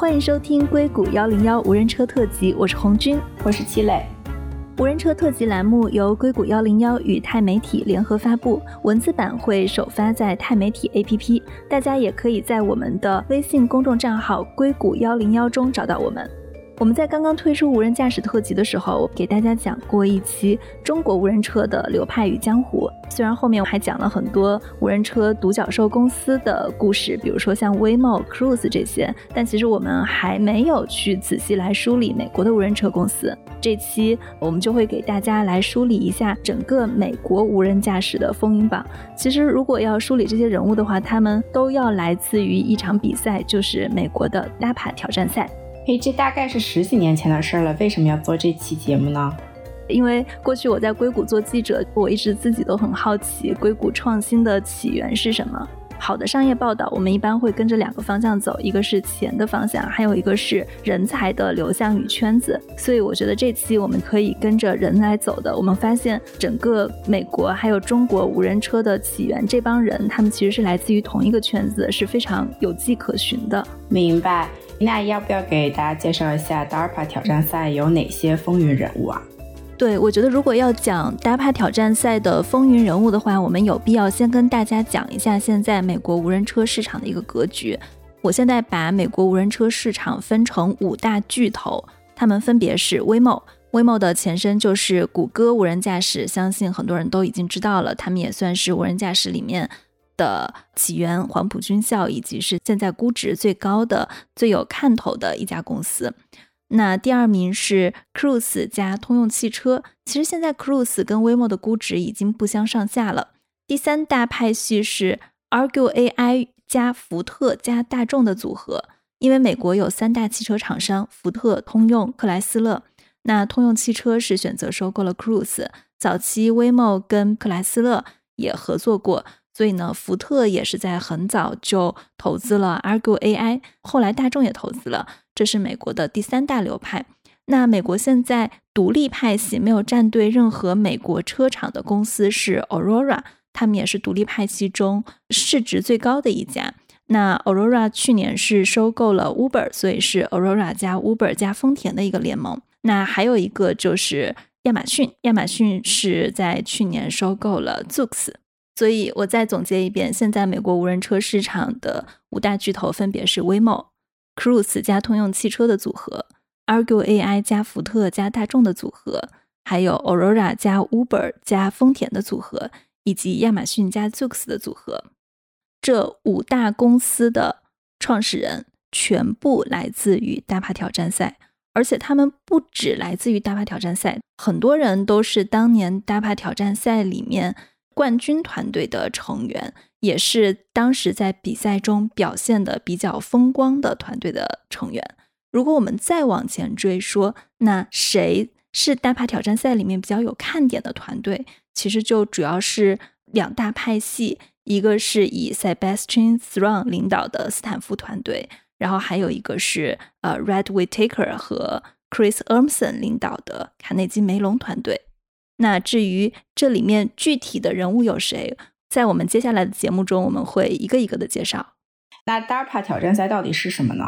欢迎收听硅谷幺零幺无人车特辑，我是红军，我是齐磊。无人车特辑栏目由硅谷幺零幺与钛媒体联合发布，文字版会首发在钛媒体 APP，大家也可以在我们的微信公众账号“硅谷幺零幺”中找到我们。我们在刚刚推出无人驾驶特辑的时候，给大家讲过一期中国无人车的流派与江湖。虽然后面我还讲了很多无人车独角兽公司的故事，比如说像 Waymo、Cruise 这些，但其实我们还没有去仔细来梳理美国的无人车公司。这期我们就会给大家来梳理一下整个美国无人驾驶的风云榜。其实如果要梳理这些人物的话，他们都要来自于一场比赛，就是美国的 DAPA 挑战赛。嘿，这大概是十几年前的事了，为什么要做这期节目呢？因为过去我在硅谷做记者，我一直自己都很好奇硅谷创新的起源是什么。好的商业报道，我们一般会跟着两个方向走，一个是钱的方向，还有一个是人才的流向与圈子。所以我觉得这期我们可以跟着人来走的。我们发现整个美国还有中国无人车的起源，这帮人他们其实是来自于同一个圈子，是非常有迹可循的。明白。那要不要给大家介绍一下 DARPA 挑战赛有哪些风云人物啊？对，我觉得如果要讲 DARPA 挑战赛的风云人物的话，我们有必要先跟大家讲一下现在美国无人车市场的一个格局。我现在把美国无人车市场分成五大巨头，他们分别是 Waymo，Waymo 的前身就是谷歌无人驾驶，相信很多人都已经知道了，他们也算是无人驾驶里面。的起源、黄埔军校，以及是现在估值最高的、最有看头的一家公司。那第二名是 Cruise 加通用汽车。其实现在 Cruise 跟 Waymo 的估值已经不相上下了。第三大派系是 ArguAI 加福特加大众的组合。因为美国有三大汽车厂商：福特、通用、克莱斯勒。那通用汽车是选择收购了 Cruise。早期 Waymo 跟克莱斯勒也合作过。所以呢，福特也是在很早就投资了 Argo AI，后来大众也投资了，这是美国的第三大流派。那美国现在独立派系没有站队任何美国车厂的公司是 Aurora，他们也是独立派系中市值最高的一家。那 Aurora 去年是收购了 Uber，所以是 Aurora 加 Uber 加丰田的一个联盟。那还有一个就是亚马逊，亚马逊是在去年收购了 Zoox。所以我再总结一遍，现在美国无人车市场的五大巨头分别是 Waymo、Cruise 加通用汽车的组合，Argo AI 加福特加大众的组合，还有 Aurora 加 Uber 加丰田的组合，以及亚马逊加 Zoox 的组合。这五大公司的创始人全部来自于大帕挑战赛，而且他们不只来自于大帕挑战赛，很多人都是当年大帕挑战赛里面。冠军团队的成员，也是当时在比赛中表现的比较风光的团队的成员。如果我们再往前追说，那谁是大帕挑战赛里面比较有看点的团队？其实就主要是两大派系，一个是以 Sebastian Thrun 领导的斯坦福团队，然后还有一个是呃 Red Whitaker 和 Chris Ermson 领导的卡内基梅隆团队。那至于这里面具体的人物有谁，在我们接下来的节目中，我们会一个一个的介绍。那 DARPA 挑战赛到底是什么呢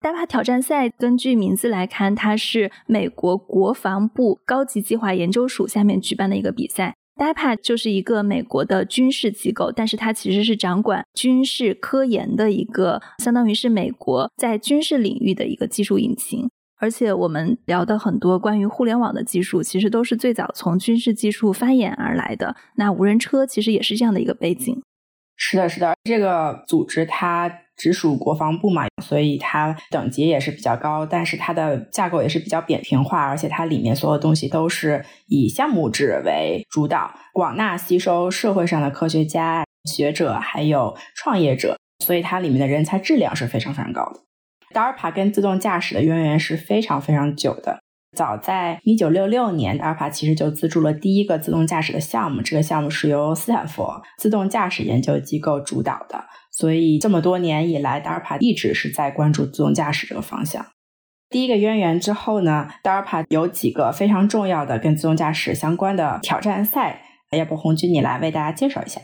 ？DARPA 挑战赛根据名字来看，它是美国国防部高级计划研究署下面举办的一个比赛。DARPA 就是一个美国的军事机构，但是它其实是掌管军事科研的一个，相当于是美国在军事领域的一个技术引擎。而且我们聊的很多关于互联网的技术，其实都是最早从军事技术发衍而来的。那无人车其实也是这样的一个背景。是的，是的，这个组织它直属国防部嘛，所以它等级也是比较高，但是它的架构也是比较扁平化，而且它里面所有东西都是以项目制为主导，广纳吸收社会上的科学家、学者还有创业者，所以它里面的人才质量是非常非常高的。DARPA 跟自动驾驶的渊源是非常非常久的。早在一九六六年，DARPA 其实就资助了第一个自动驾驶的项目。这个项目是由斯坦福自动驾驶研究机构主导的。所以这么多年以来，DARPA 一直是在关注自动驾驶这个方向。第一个渊源之后呢，DARPA 有几个非常重要的跟自动驾驶相关的挑战赛。要不红军你来为大家介绍一下？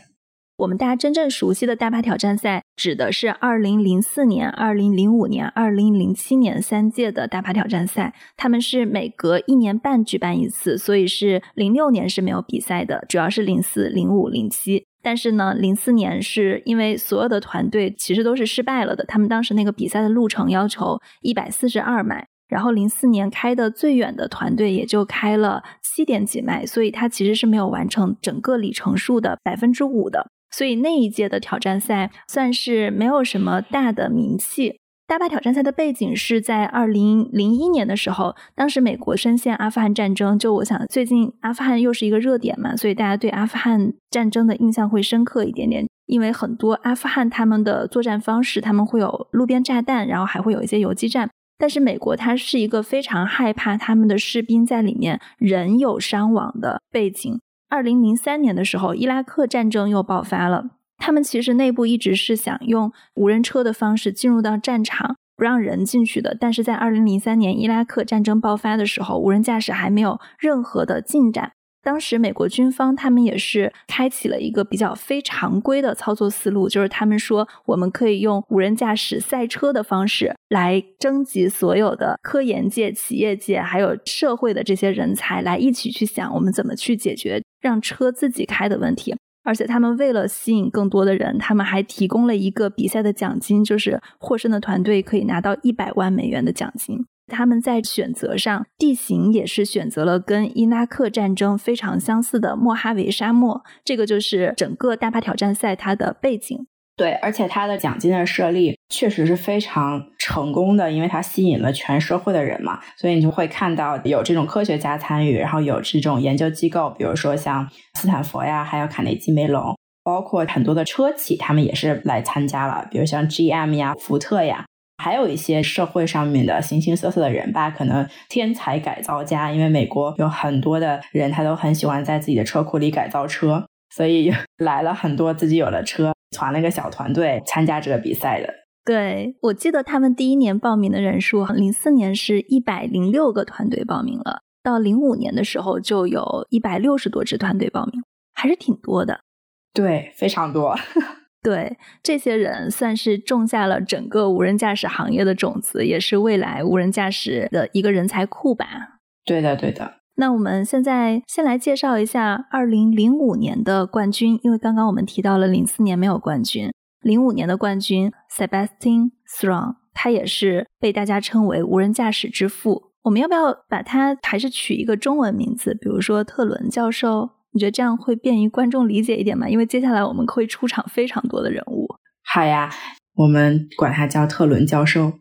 我们大家真正熟悉的大趴挑战赛，指的是二零零四年、二零零五年、二零零七年三届的大趴挑战赛。他们是每隔一年半举办一次，所以是零六年是没有比赛的，主要是零四、零五、零七。但是呢，零四年是因为所有的团队其实都是失败了的，他们当时那个比赛的路程要求一百四十二迈，然后零四年开的最远的团队也就开了七点几迈，所以它其实是没有完成整个里程数的百分之五的。所以那一届的挑战赛算是没有什么大的名气。大坝挑战赛的背景是在二零零一年的时候，当时美国深陷阿富汗战争，就我想最近阿富汗又是一个热点嘛，所以大家对阿富汗战争的印象会深刻一点点。因为很多阿富汗他们的作战方式，他们会有路边炸弹，然后还会有一些游击战。但是美国它是一个非常害怕他们的士兵在里面人有伤亡的背景。二零零三年的时候，伊拉克战争又爆发了。他们其实内部一直是想用无人车的方式进入到战场，不让人进去的。但是在二零零三年伊拉克战争爆发的时候，无人驾驶还没有任何的进展。当时美国军方他们也是开启了一个比较非常规的操作思路，就是他们说我们可以用无人驾驶赛车的方式来征集所有的科研界、企业界还有社会的这些人才，来一起去想我们怎么去解决。让车自己开的问题，而且他们为了吸引更多的人，他们还提供了一个比赛的奖金，就是获胜的团队可以拿到一百万美元的奖金。他们在选择上地形也是选择了跟伊拉克战争非常相似的莫哈维沙漠，这个就是整个大巴挑战赛它的背景。对，而且它的奖金的设立确实是非常成功的，因为它吸引了全社会的人嘛，所以你就会看到有这种科学家参与，然后有这种研究机构，比如说像斯坦福呀，还有卡内基梅隆，包括很多的车企，他们也是来参加了，比如像 GM 呀、福特呀，还有一些社会上面的形形色色的人吧，可能天才改造家，因为美国有很多的人，他都很喜欢在自己的车库里改造车，所以 来了很多自己有了车。团了个小团队参加这个比赛的。对我记得他们第一年报名的人数，零四年是一百零六个团队报名了，到零五年的时候就有一百六十多支团队报名，还是挺多的。对，非常多。对，这些人算是种下了整个无人驾驶行业的种子，也是未来无人驾驶的一个人才库吧。对的，对的。那我们现在先来介绍一下二零零五年的冠军，因为刚刚我们提到了零四年没有冠军，零五年的冠军 Sebastian Thrun，他也是被大家称为无人驾驶之父。我们要不要把他还是取一个中文名字，比如说特伦教授？你觉得这样会便于观众理解一点吗？因为接下来我们会出场非常多的人物。好呀，我们管他叫特伦教授。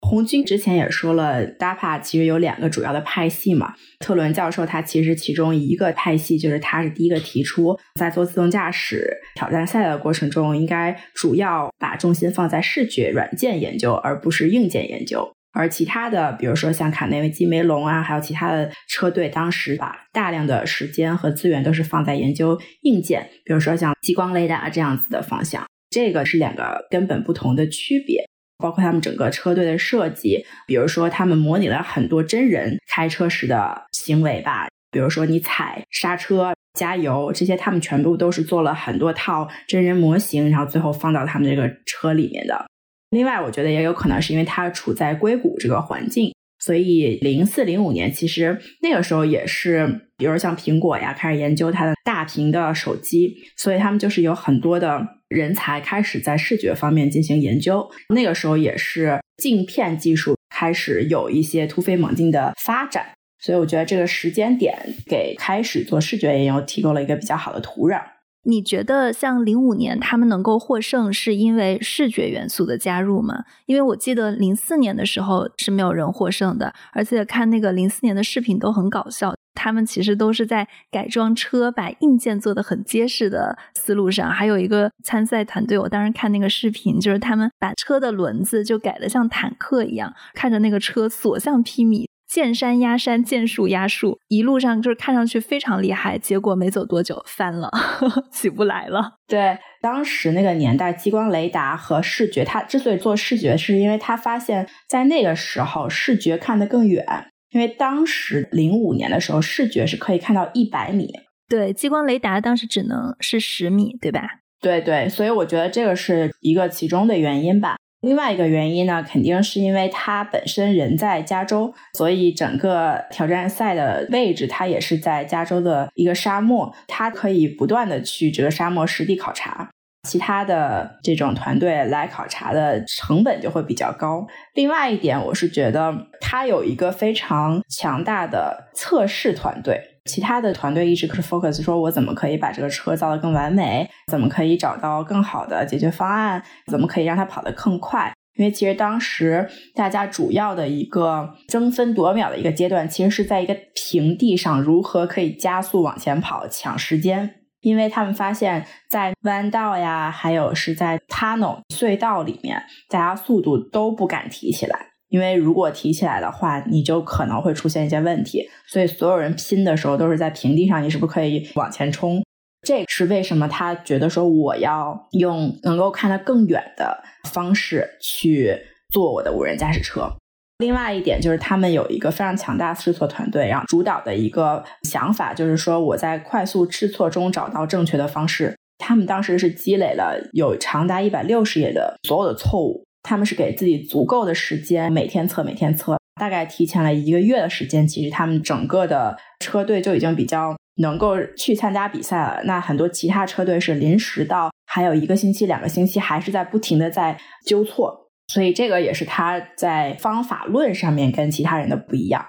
红军之前也说了，DAPA 其实有两个主要的派系嘛。特伦教授他其实其中一个派系就是他是第一个提出，在做自动驾驶挑战赛的过程中，应该主要把重心放在视觉软件研究，而不是硬件研究。而其他的，比如说像卡内基梅隆啊，还有其他的车队，当时把大量的时间和资源都是放在研究硬件，比如说像激光雷达这样子的方向。这个是两个根本不同的区别。包括他们整个车队的设计，比如说他们模拟了很多真人开车时的行为吧，比如说你踩刹车、加油这些，他们全部都是做了很多套真人模型，然后最后放到他们这个车里面的。另外，我觉得也有可能是因为它处在硅谷这个环境，所以零四零五年其实那个时候也是，比如像苹果呀开始研究它的大屏的手机，所以他们就是有很多的。人才开始在视觉方面进行研究，那个时候也是镜片技术开始有一些突飞猛进的发展，所以我觉得这个时间点给开始做视觉研究提供了一个比较好的土壤。你觉得像零五年他们能够获胜，是因为视觉元素的加入吗？因为我记得零四年的时候是没有人获胜的，而且看那个零四年的视频都很搞笑。他们其实都是在改装车，把硬件做的很结实的思路上。还有一个参赛团队，我当时看那个视频，就是他们把车的轮子就改的像坦克一样，看着那个车所向披靡，见山压山，见树压树，一路上就是看上去非常厉害。结果没走多久翻了，起不来了。对，当时那个年代，激光雷达和视觉，它之所以做视觉，是因为他发现，在那个时候视觉看得更远。因为当时零五年的时候，视觉是可以看到一百米。对，激光雷达当时只能是十米，对吧？对对，所以我觉得这个是一个其中的原因吧。另外一个原因呢，肯定是因为它本身人在加州，所以整个挑战赛的位置它也是在加州的一个沙漠，它可以不断的去这个沙漠实地考察。其他的这种团队来考察的成本就会比较高。另外一点，我是觉得它有一个非常强大的测试团队。其他的团队一直是 focus 说，我怎么可以把这个车造得更完美？怎么可以找到更好的解决方案？怎么可以让它跑得更快？因为其实当时大家主要的一个争分夺秒的一个阶段，其实是在一个平地上如何可以加速往前跑，抢时间。因为他们发现，在弯道呀，还有是在 tunnel 隧道里面，大家速度都不敢提起来，因为如果提起来的话，你就可能会出现一些问题。所以所有人拼的时候都是在平地上，你是不是可以往前冲？这是为什么他觉得说我要用能够看得更远的方式去做我的无人驾驶车。另外一点就是，他们有一个非常强大的试错团队，然后主导的一个想法就是说，我在快速试错中找到正确的方式。他们当时是积累了有长达一百六十页的所有的错误，他们是给自己足够的时间，每天测，每天测，大概提前了一个月的时间。其实他们整个的车队就已经比较能够去参加比赛了。那很多其他车队是临时到，还有一个星期、两个星期，还是在不停的在纠错。所以这个也是他在方法论上面跟其他人的不一样。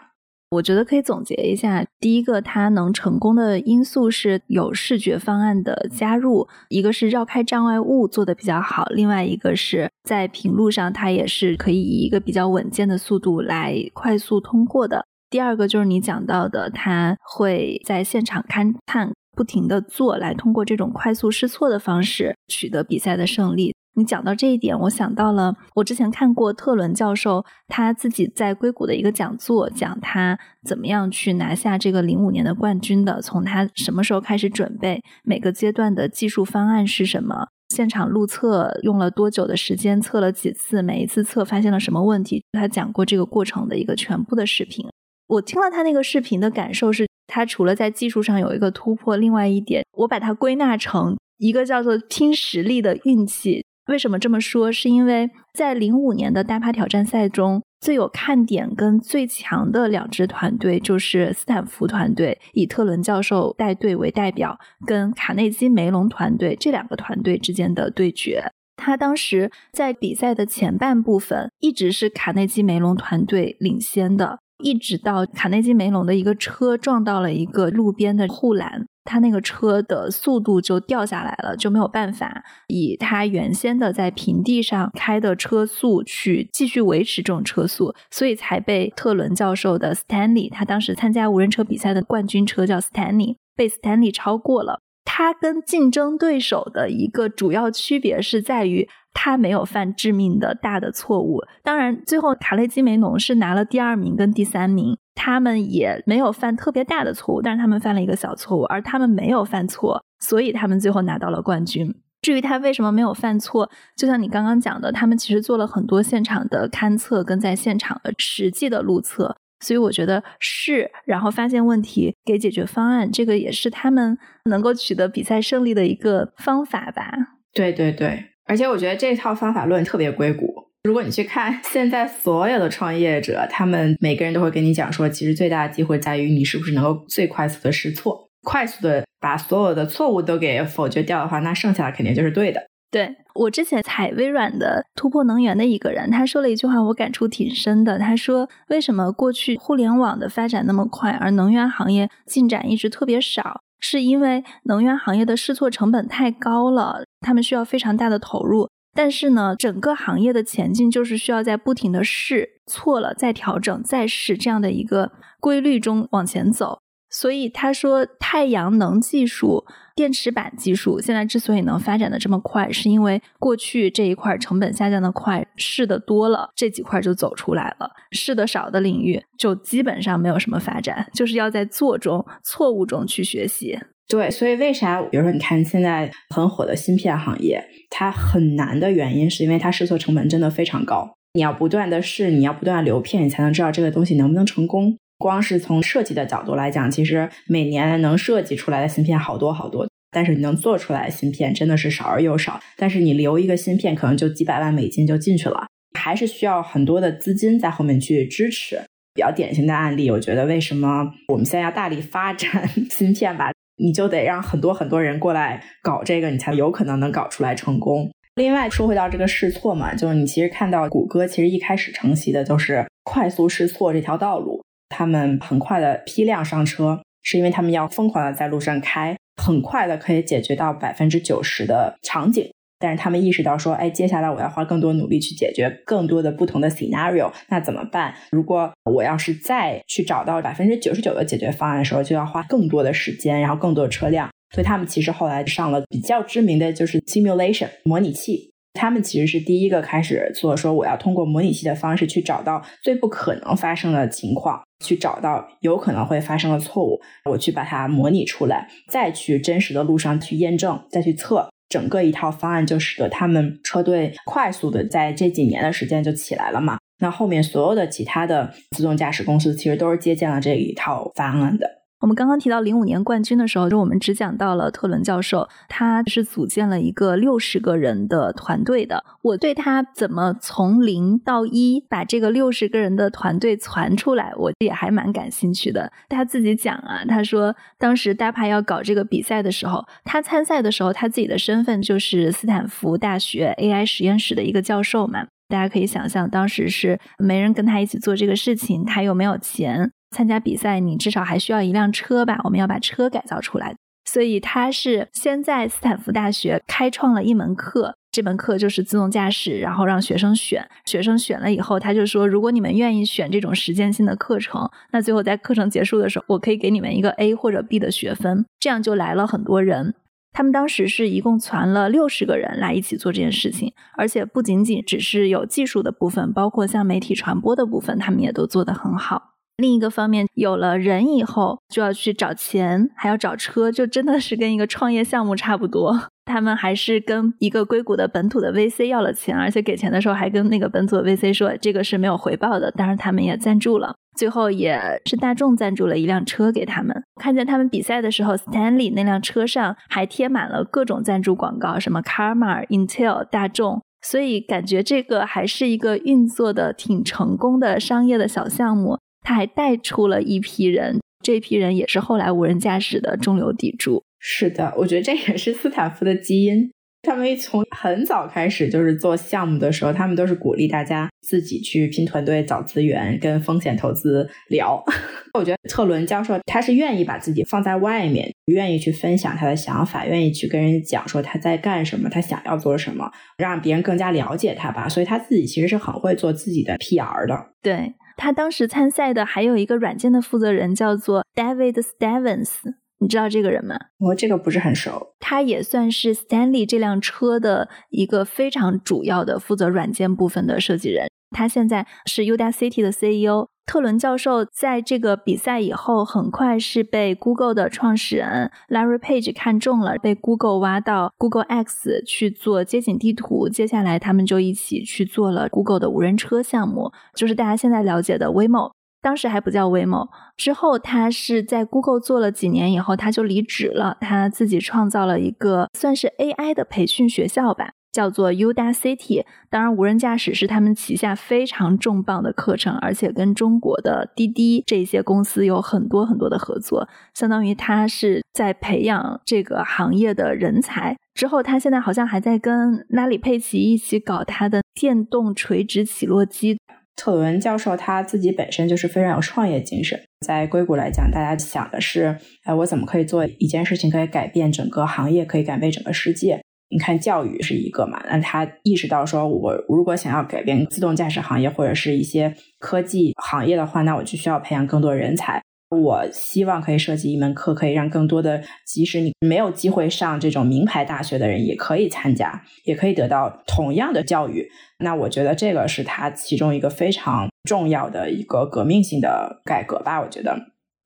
我觉得可以总结一下：第一个，他能成功的因素是有视觉方案的加入，一个是绕开障碍物做的比较好，另外一个是在平路上，他也是可以以一个比较稳健的速度来快速通过的。第二个就是你讲到的，他会在现场勘探，不停的做，来通过这种快速试错的方式取得比赛的胜利。你讲到这一点，我想到了我之前看过特伦教授他自己在硅谷的一个讲座，讲他怎么样去拿下这个零五年的冠军的。从他什么时候开始准备，每个阶段的技术方案是什么，现场路测用了多久的时间，测了几次，每一次测发现了什么问题，他讲过这个过程的一个全部的视频。我听了他那个视频的感受是，他除了在技术上有一个突破，另外一点，我把它归纳成一个叫做拼实力的运气。为什么这么说？是因为在零五年的大趴挑战赛中，最有看点跟最强的两支团队就是斯坦福团队，以特伦教授带队为代表，跟卡内基梅隆团队这两个团队之间的对决。他当时在比赛的前半部分，一直是卡内基梅隆团队领先的，一直到卡内基梅隆的一个车撞到了一个路边的护栏。他那个车的速度就掉下来了，就没有办法以他原先的在平地上开的车速去继续维持这种车速，所以才被特伦教授的 Stanley，他当时参加无人车比赛的冠军车叫 Stanley，被 Stanley 超过了。他跟竞争对手的一个主要区别是在于他没有犯致命的大的错误。当然，最后卡雷基梅农是拿了第二名跟第三名。他们也没有犯特别大的错误，但是他们犯了一个小错误，而他们没有犯错，所以他们最后拿到了冠军。至于他为什么没有犯错，就像你刚刚讲的，他们其实做了很多现场的勘测跟在现场的实际的路测，所以我觉得是，然后发现问题，给解决方案，这个也是他们能够取得比赛胜利的一个方法吧。对对对，而且我觉得这套方法论特别硅谷。如果你去看现在所有的创业者，他们每个人都会跟你讲说，其实最大的机会在于你是不是能够最快速的试错，快速的把所有的错误都给否决掉的话，那剩下的肯定就是对的。对我之前采微软的突破能源的一个人，他说了一句话，我感触挺深的。他说，为什么过去互联网的发展那么快，而能源行业进展一直特别少？是因为能源行业的试错成本太高了，他们需要非常大的投入。但是呢，整个行业的前进就是需要在不停的试错了再调整再试这样的一个规律中往前走。所以他说，太阳能技术、电池板技术现在之所以能发展的这么快，是因为过去这一块成本下降的快，试的多了，这几块就走出来了；试的少的领域就基本上没有什么发展，就是要在做中、错误中去学习。对，所以为啥，比如说你看现在很火的芯片行业，它很难的原因是因为它试错成本真的非常高。你要不断的试，你要不断流片，你才能知道这个东西能不能成功。光是从设计的角度来讲，其实每年能设计出来的芯片好多好多。但是你能做出来的芯片真的是少而又少。但是你留一个芯片，可能就几百万美金就进去了，还是需要很多的资金在后面去支持。比较典型的案例，我觉得为什么我们现在要大力发展 芯片吧？你就得让很多很多人过来搞这个，你才有可能能搞出来成功。另外说回到这个试错嘛，就是你其实看到谷歌其实一开始承袭的就是快速试错这条道路，他们很快的批量上车，是因为他们要疯狂的在路上开，很快的可以解决到百分之九十的场景。但是他们意识到说，哎，接下来我要花更多努力去解决更多的不同的 scenario，那怎么办？如果我要是再去找到百分之九十九的解决方案的时候，就要花更多的时间，然后更多的车辆。所以他们其实后来上了比较知名的就是 simulation 模拟器。他们其实是第一个开始做，说我要通过模拟器的方式去找到最不可能发生的情况，去找到有可能会发生的错误，我去把它模拟出来，再去真实的路上去验证，再去测。整个一套方案就使得他们车队快速的在这几年的时间就起来了嘛。那后面所有的其他的自动驾驶公司其实都是借鉴了这一套方案的。我们刚刚提到零五年冠军的时候，就我们只讲到了特伦教授，他是组建了一个六十个人的团队的。我对他怎么从零到一把这个六十个人的团队传出来，我也还蛮感兴趣的。他自己讲啊，他说当时 DAPA 要搞这个比赛的时候，他参赛的时候，他自己的身份就是斯坦福大学 AI 实验室的一个教授嘛。大家可以想象，当时是没人跟他一起做这个事情，他又没有钱。参加比赛，你至少还需要一辆车吧？我们要把车改造出来，所以他是先在斯坦福大学开创了一门课，这门课就是自动驾驶，然后让学生选，学生选了以后，他就说，如果你们愿意选这种实践性的课程，那最后在课程结束的时候，我可以给你们一个 A 或者 B 的学分，这样就来了很多人。他们当时是一共攒了六十个人来一起做这件事情，而且不仅仅只是有技术的部分，包括像媒体传播的部分，他们也都做得很好。另一个方面，有了人以后，就要去找钱，还要找车，就真的是跟一个创业项目差不多。他们还是跟一个硅谷的本土的 VC 要了钱，而且给钱的时候还跟那个本土的 VC 说这个是没有回报的。当然，他们也赞助了，最后也是大众赞助了一辆车给他们。看见他们比赛的时候，Stanley 那辆车上还贴满了各种赞助广告，什么 Karma、Intel、大众，所以感觉这个还是一个运作的挺成功的商业的小项目。他还带出了一批人，这批人也是后来无人驾驶的中流砥柱。是的，我觉得这也是斯坦福的基因。他们从很早开始就是做项目的时候，他们都是鼓励大家自己去拼团队、找资源、跟风险投资聊。我觉得特伦教授他是愿意把自己放在外面，愿意去分享他的想法，愿意去跟人讲说他在干什么，他想要做什么，让别人更加了解他吧。所以他自己其实是很会做自己的 PR 的。对。他当时参赛的还有一个软件的负责人叫做 David Stevens，你知道这个人吗？我这个不是很熟。他也算是 Stanley 这辆车的一个非常主要的负责软件部分的设计人。他现在是 Udacity 的 CEO。特伦教授在这个比赛以后，很快是被 Google 的创始人 Larry Page 看中了，被 Google 挖到 Google X 去做街景地图。接下来，他们就一起去做了 Google 的无人车项目，就是大家现在了解的 Waymo，当时还不叫 Waymo。之后，他是在 Google 做了几年以后，他就离职了，他自己创造了一个算是 AI 的培训学校吧。叫做 Udacity，当然无人驾驶是他们旗下非常重磅的课程，而且跟中国的滴滴这些公司有很多很多的合作，相当于他是在培养这个行业的人才。之后，他现在好像还在跟拉里佩奇一起搞他的电动垂直起落机。特伦教授他自己本身就是非常有创业精神，在硅谷来讲，大家想的是，哎，我怎么可以做一件事情可以改变整个行业，可以改变整个世界？你看，教育是一个嘛？那他意识到说，我如果想要改变自动驾驶行业或者是一些科技行业的话，那我就需要培养更多人才。我希望可以设计一门课，可以让更多的，即使你没有机会上这种名牌大学的人，也可以参加，也可以得到同样的教育。那我觉得这个是他其中一个非常重要的一个革命性的改革吧。我觉得。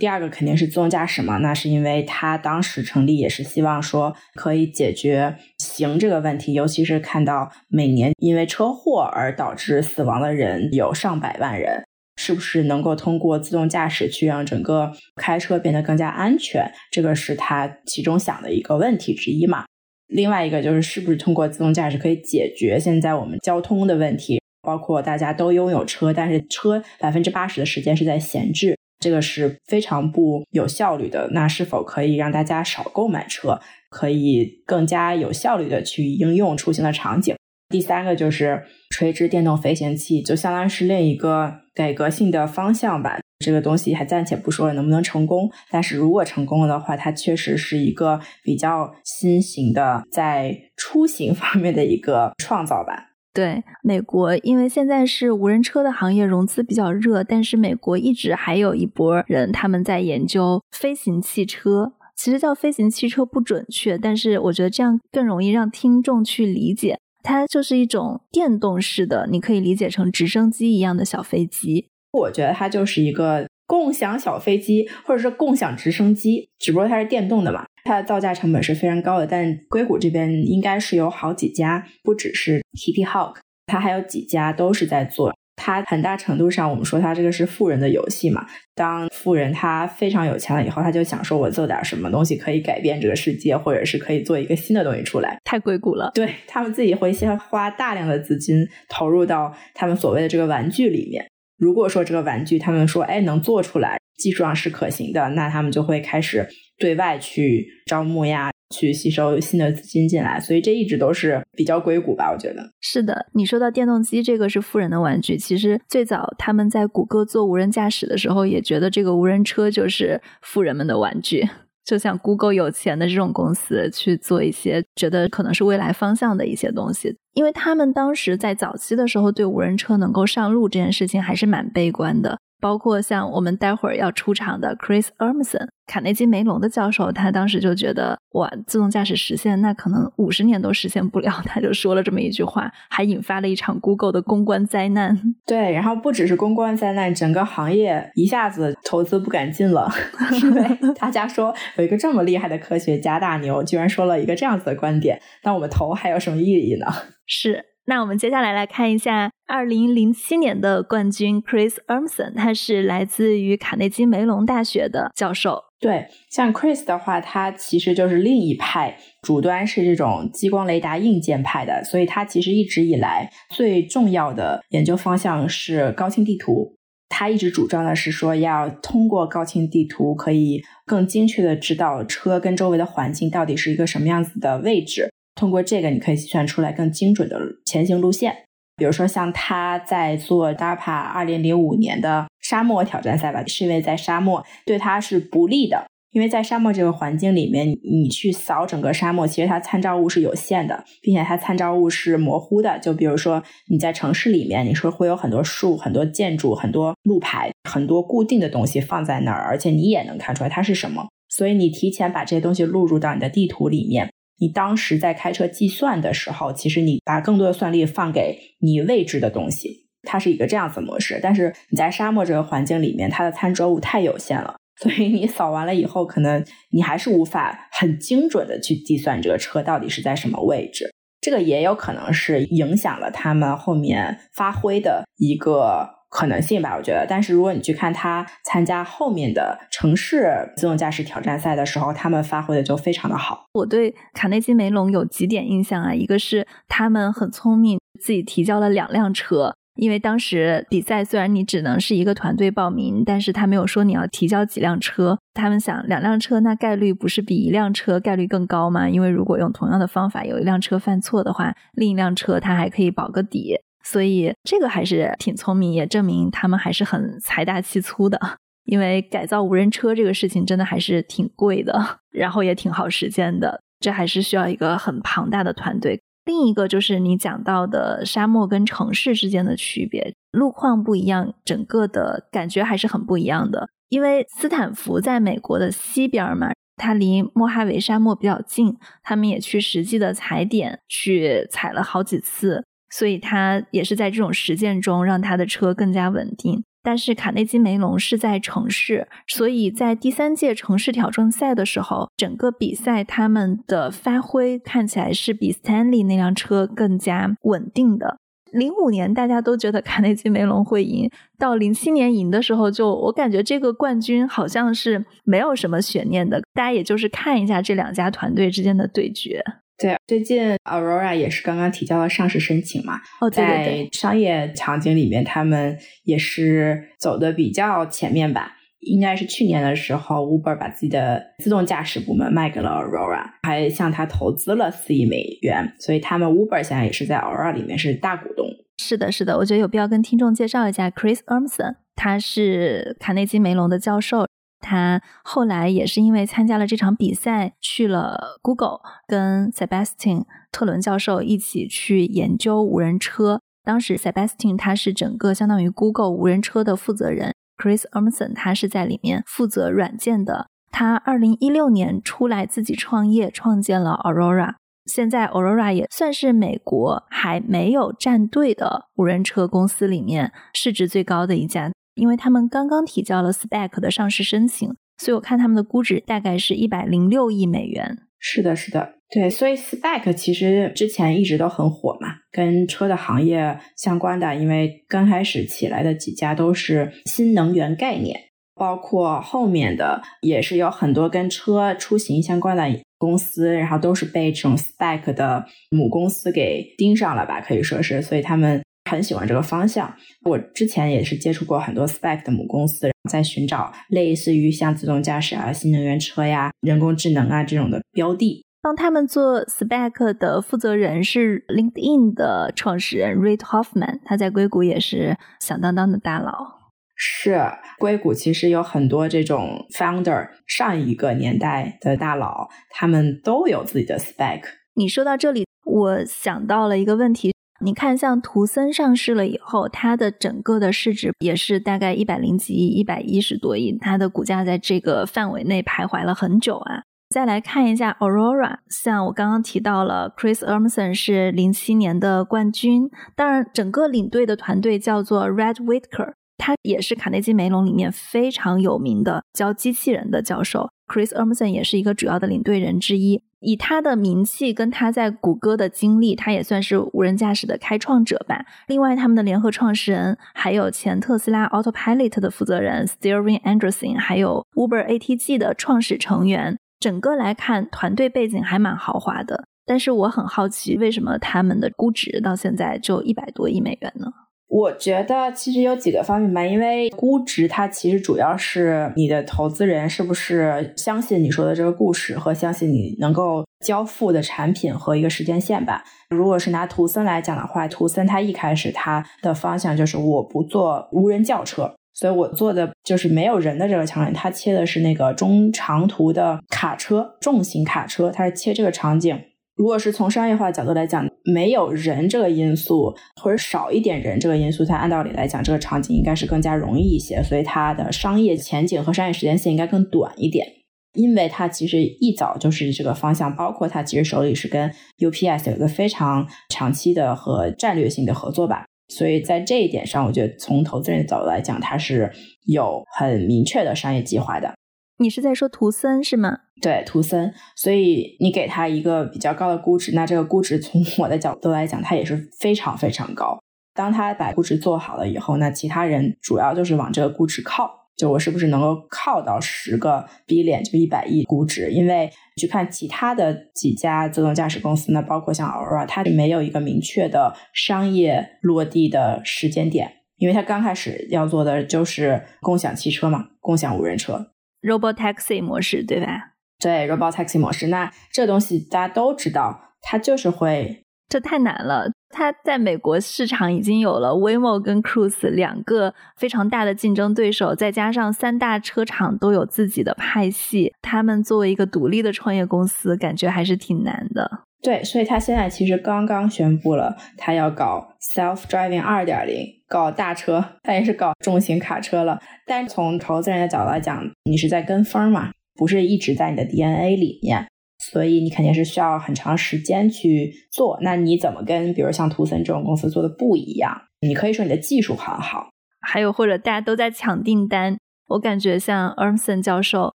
第二个肯定是自动驾驶嘛，那是因为他当时成立也是希望说可以解决行这个问题，尤其是看到每年因为车祸而导致死亡的人有上百万人，是不是能够通过自动驾驶去让整个开车变得更加安全？这个是他其中想的一个问题之一嘛。另外一个就是，是不是通过自动驾驶可以解决现在我们交通的问题？包括大家都拥有车，但是车百分之八十的时间是在闲置，这个是非常不有效率的。那是否可以让大家少购买车，可以更加有效率的去应用出行的场景？第三个就是垂直电动飞行器，就相当于是另一个改革性的方向吧。这个东西还暂且不说能不能成功，但是如果成功了的话，它确实是一个比较新型的在出行方面的一个创造吧。对，美国因为现在是无人车的行业融资比较热，但是美国一直还有一波人他们在研究飞行汽车。其实叫飞行汽车不准确，但是我觉得这样更容易让听众去理解。它就是一种电动式的，你可以理解成直升机一样的小飞机。我觉得它就是一个共享小飞机，或者是共享直升机，只不过它是电动的嘛。它的造价成本是非常高的，但硅谷这边应该是有好几家，不只是 Kitty Hawk，它还有几家都是在做。它很大程度上，我们说它这个是富人的游戏嘛。当富人他非常有钱了以后，他就想说，我做点什么东西可以改变这个世界，或者是可以做一个新的东西出来。太硅谷了，对他们自己会先花大量的资金投入到他们所谓的这个玩具里面。如果说这个玩具他们说，哎，能做出来，技术上是可行的，那他们就会开始对外去招募呀。去吸收新的资金进来，所以这一直都是比较硅谷吧，我觉得是的。你说到电动机，这个是富人的玩具。其实最早他们在谷歌做无人驾驶的时候，也觉得这个无人车就是富人们的玩具。就像 Google 有钱的这种公司去做一些觉得可能是未来方向的一些东西，因为他们当时在早期的时候对无人车能够上路这件事情还是蛮悲观的。包括像我们待会儿要出场的 Chris Ermson，卡内基梅隆的教授，他当时就觉得哇，自动驾驶实现那可能五十年都实现不了，他就说了这么一句话，还引发了一场 Google 的公关灾难。对，然后不只是公关灾难，整个行业一下子投资不敢进了，因为大家说有一个这么厉害的科学家大牛，居然说了一个这样子的观点，那我们投还有什么意义呢？是。那我们接下来来看一下二零零七年的冠军 Chris Urmson，他是来自于卡内基梅隆大学的教授。对，像 Chris 的话，他其实就是另一派，主端是这种激光雷达硬件派的，所以他其实一直以来最重要的研究方向是高清地图。他一直主张的是说，要通过高清地图，可以更精确的知道车跟周围的环境到底是一个什么样子的位置。通过这个，你可以计算出来更精准的前行路线。比如说，像他在做 DARPA 二零零五年的沙漠挑战赛吧，是因为在沙漠对他是不利的，因为在沙漠这个环境里面，你去扫整个沙漠，其实它参照物是有限的，并且它参照物是模糊的。就比如说你在城市里面，你说会有很多树、很多建筑、很多路牌、很多固定的东西放在那儿，而且你也能看出来它是什么。所以你提前把这些东西录入到你的地图里面。你当时在开车计算的时候，其实你把更多的算力放给你未知的东西，它是一个这样子模式。但是你在沙漠这个环境里面，它的参照物太有限了，所以你扫完了以后，可能你还是无法很精准的去计算这个车到底是在什么位置。这个也有可能是影响了他们后面发挥的一个。可能性吧，我觉得。但是如果你去看他参加后面的城市自动驾驶挑战赛的时候，他们发挥的就非常的好。我对卡内基梅隆有几点印象啊，一个是他们很聪明，自己提交了两辆车。因为当时比赛虽然你只能是一个团队报名，但是他没有说你要提交几辆车。他们想两辆车，那概率不是比一辆车概率更高吗？因为如果用同样的方法，有一辆车犯错的话，另一辆车它还可以保个底。所以这个还是挺聪明，也证明他们还是很财大气粗的。因为改造无人车这个事情真的还是挺贵的，然后也挺耗时间的，这还是需要一个很庞大的团队。另一个就是你讲到的沙漠跟城市之间的区别，路况不一样，整个的感觉还是很不一样的。因为斯坦福在美国的西边嘛，它离莫哈维沙漠比较近，他们也去实际的踩点去踩了好几次。所以他也是在这种实践中让他的车更加稳定。但是卡内基梅隆是在城市，所以在第三届城市挑战赛的时候，整个比赛他们的发挥看起来是比 Stanley 那辆车更加稳定的。零五年大家都觉得卡内基梅隆会赢，到零七年赢的时候，就我感觉这个冠军好像是没有什么悬念的，大家也就是看一下这两家团队之间的对决。对，最近 Aurora 也是刚刚提交了上市申请嘛。哦，在商业场景里面，他们也是走的比较前面吧。应该是去年的时候，Uber 把自己的自动驾驶部门卖给了 Aurora，还向他投资了四亿美元。所以他们 Uber 现在也是在 Aurora 里面是大股东。是的，是的，我觉得有必要跟听众介绍一下 Chris Urmson，他是卡内基梅隆的教授。他后来也是因为参加了这场比赛，去了 Google，跟 Sebastian 特伦教授一起去研究无人车。当时 Sebastian 他是整个相当于 Google 无人车的负责人，Chris e r m s o n 他是在里面负责软件的。他二零一六年出来自己创业，创建了 Aurora。现在 Aurora 也算是美国还没有站队的无人车公司里面市值最高的一家。因为他们刚刚提交了 SPAC 的上市申请，所以我看他们的估值大概是一百零六亿美元。是的，是的，对。所以 SPAC 其实之前一直都很火嘛，跟车的行业相关的，因为刚开始起来的几家都是新能源概念，包括后面的也是有很多跟车出行相关的公司，然后都是被这种 SPAC 的母公司给盯上了吧，可以说是，所以他们。很喜欢这个方向。我之前也是接触过很多 Spec 的母公司，在寻找类似于像自动驾驶啊、新能源车呀、人工智能啊这种的标的。帮他们做 Spec 的负责人是 LinkedIn 的创始人 Reid Hoffman，他在硅谷也是响当当的大佬。是硅谷其实有很多这种 Founder，上一个年代的大佬，他们都有自己的 Spec。你说到这里，我想到了一个问题。你看，像图森上市了以后，它的整个的市值也是大概一百零几亿、一百一十多亿，它的股价在这个范围内徘徊了很久啊。再来看一下 Aurora，像我刚刚提到了，Chris e r m s o n 是零七年的冠军，当然整个领队的团队叫做 Red Whitaker，他也是卡内基梅隆里面非常有名的教机器人的教授。Chris e r m s o n 也是一个主要的领队人之一。以他的名气跟他在谷歌的经历，他也算是无人驾驶的开创者吧。另外，他们的联合创始人还有前特斯拉 Autopilot 的负责人 Steven Anderson，还有 Uber ATG 的创始成员。整个来看，团队背景还蛮豪华的。但是我很好奇，为什么他们的估值到现在就一百多亿美元呢？我觉得其实有几个方面吧，因为估值它其实主要是你的投资人是不是相信你说的这个故事和相信你能够交付的产品和一个时间线吧。如果是拿图森来讲的话，图森它一开始它的方向就是我不做无人轿车，所以我做的就是没有人的这个场景，它切的是那个中长途的卡车、重型卡车，它是切这个场景。如果是从商业化角度来讲，没有人这个因素，或者少一点人这个因素，它按道理来讲，这个场景应该是更加容易一些，所以它的商业前景和商业时间线应该更短一点。因为它其实一早就是这个方向，包括它其实手里是跟 UPS 有一个非常长期的和战略性的合作吧，所以在这一点上，我觉得从投资人的角度来讲，它是有很明确的商业计划的。你是在说图森是吗？对，图森。所以你给他一个比较高的估值，那这个估值从我的角度来讲，它也是非常非常高。当他把估值做好了以后，那其他人主要就是往这个估值靠，就我是不是能够靠到十个 B 脸，就一百亿估值？因为去看其他的几家自动驾驶公司呢，包括像 Aurora，它没有一个明确的商业落地的时间点，因为它刚开始要做的就是共享汽车嘛，共享无人车。Robot Taxi 模式对吧？对，Robot Taxi 模式。那这东西大家都知道，它就是会，这太难了。它在美国市场已经有了 Waymo 跟 Cruise 两个非常大的竞争对手，再加上三大车厂都有自己的派系，他们作为一个独立的创业公司，感觉还是挺难的。对，所以他现在其实刚刚宣布了，他要搞 Self Driving 二点零，搞大车，他也是搞重型卡车了。但从投资人的角度来讲，你是在跟风嘛，不是一直在你的 DNA 里面，所以你肯定是需要很长时间去做。那你怎么跟比如像图森这种公司做的不一样？你可以说你的技术很好，还有或者大家都在抢订单。我感觉像 Ermson 教授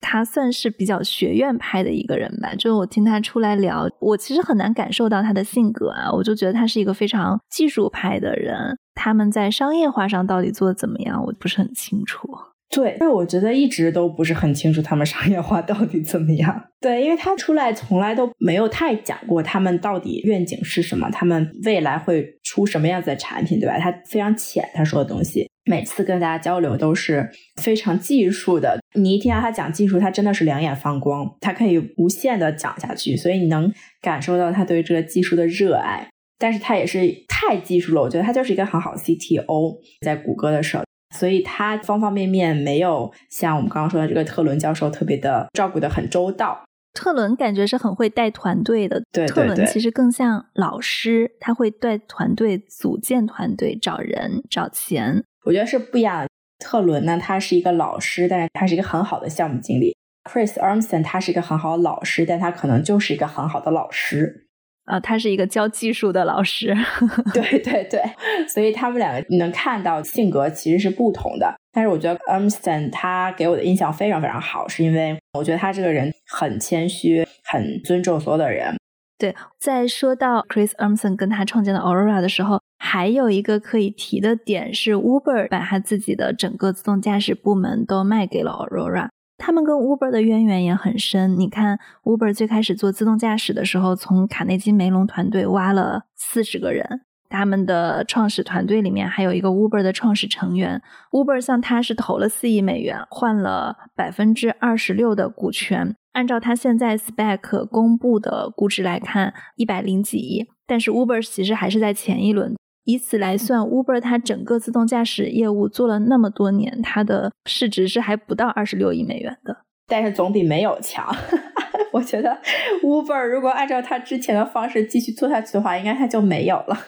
他算是比较学院派的一个人吧。就我听他出来聊，我其实很难感受到他的性格啊。我就觉得他是一个非常技术派的人。他们在商业化上到底做的怎么样，我不是很清楚。对，因为我觉得一直都不是很清楚他们商业化到底怎么样。对，因为他出来从来都没有太讲过他们到底愿景是什么，他们未来会出什么样子的产品，对吧？他非常浅，他说的东西，每次跟大家交流都是非常技术的。你一听到他讲技术，他真的是两眼放光，他可以无限的讲下去，所以你能感受到他对这个技术的热爱。但是他也是太技术了，我觉得他就是一个很好 CTO，在谷歌的时候。所以他方方面面没有像我们刚刚说的这个特伦教授特别的照顾的很周到。特伦感觉是很会带团队的，对特伦其实更像老师，他会带团队、组建团队、找人、找钱。我觉得是不一样。特伦呢，他是一个老师，但是他是一个很好的项目经理。Chris Armstrong 他是一个很好的老师，但他可能就是一个很好的老师。啊，他是一个教技术的老师，对对对，所以他们两个你能看到性格其实是不同的。但是我觉得 Armstrong 他给我的印象非常非常好，是因为我觉得他这个人很谦虚，很尊重所有的人。对，在说到 Chris Armstrong 跟他创建的 Aurora 的时候，还有一个可以提的点是，Uber 把他自己的整个自动驾驶部门都卖给了 Aurora。他们跟 Uber 的渊源也很深。你看，Uber 最开始做自动驾驶的时候，从卡内基梅隆团队挖了四十个人，他们的创始团队里面还有一个 Uber 的创始成员。Uber 向他是投了四亿美元，换了百分之二十六的股权。按照他现在 Spec 公布的估值来看，一百零几亿。但是 Uber 其实还是在前一轮。以此来算，Uber 它整个自动驾驶业务做了那么多年，它的市值是还不到二十六亿美元的。但是总比没有强。我觉得 Uber 如果按照它之前的方式继续做下去的话，应该它就没有了。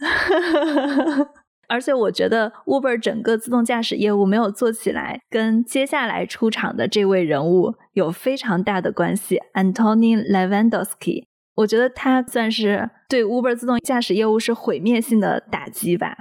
而且我觉得 Uber 整个自动驾驶业务没有做起来，跟接下来出场的这位人物有非常大的关系，Antony Levandowski。我觉得他算是对 Uber 自动驾驶业务是毁灭性的打击吧。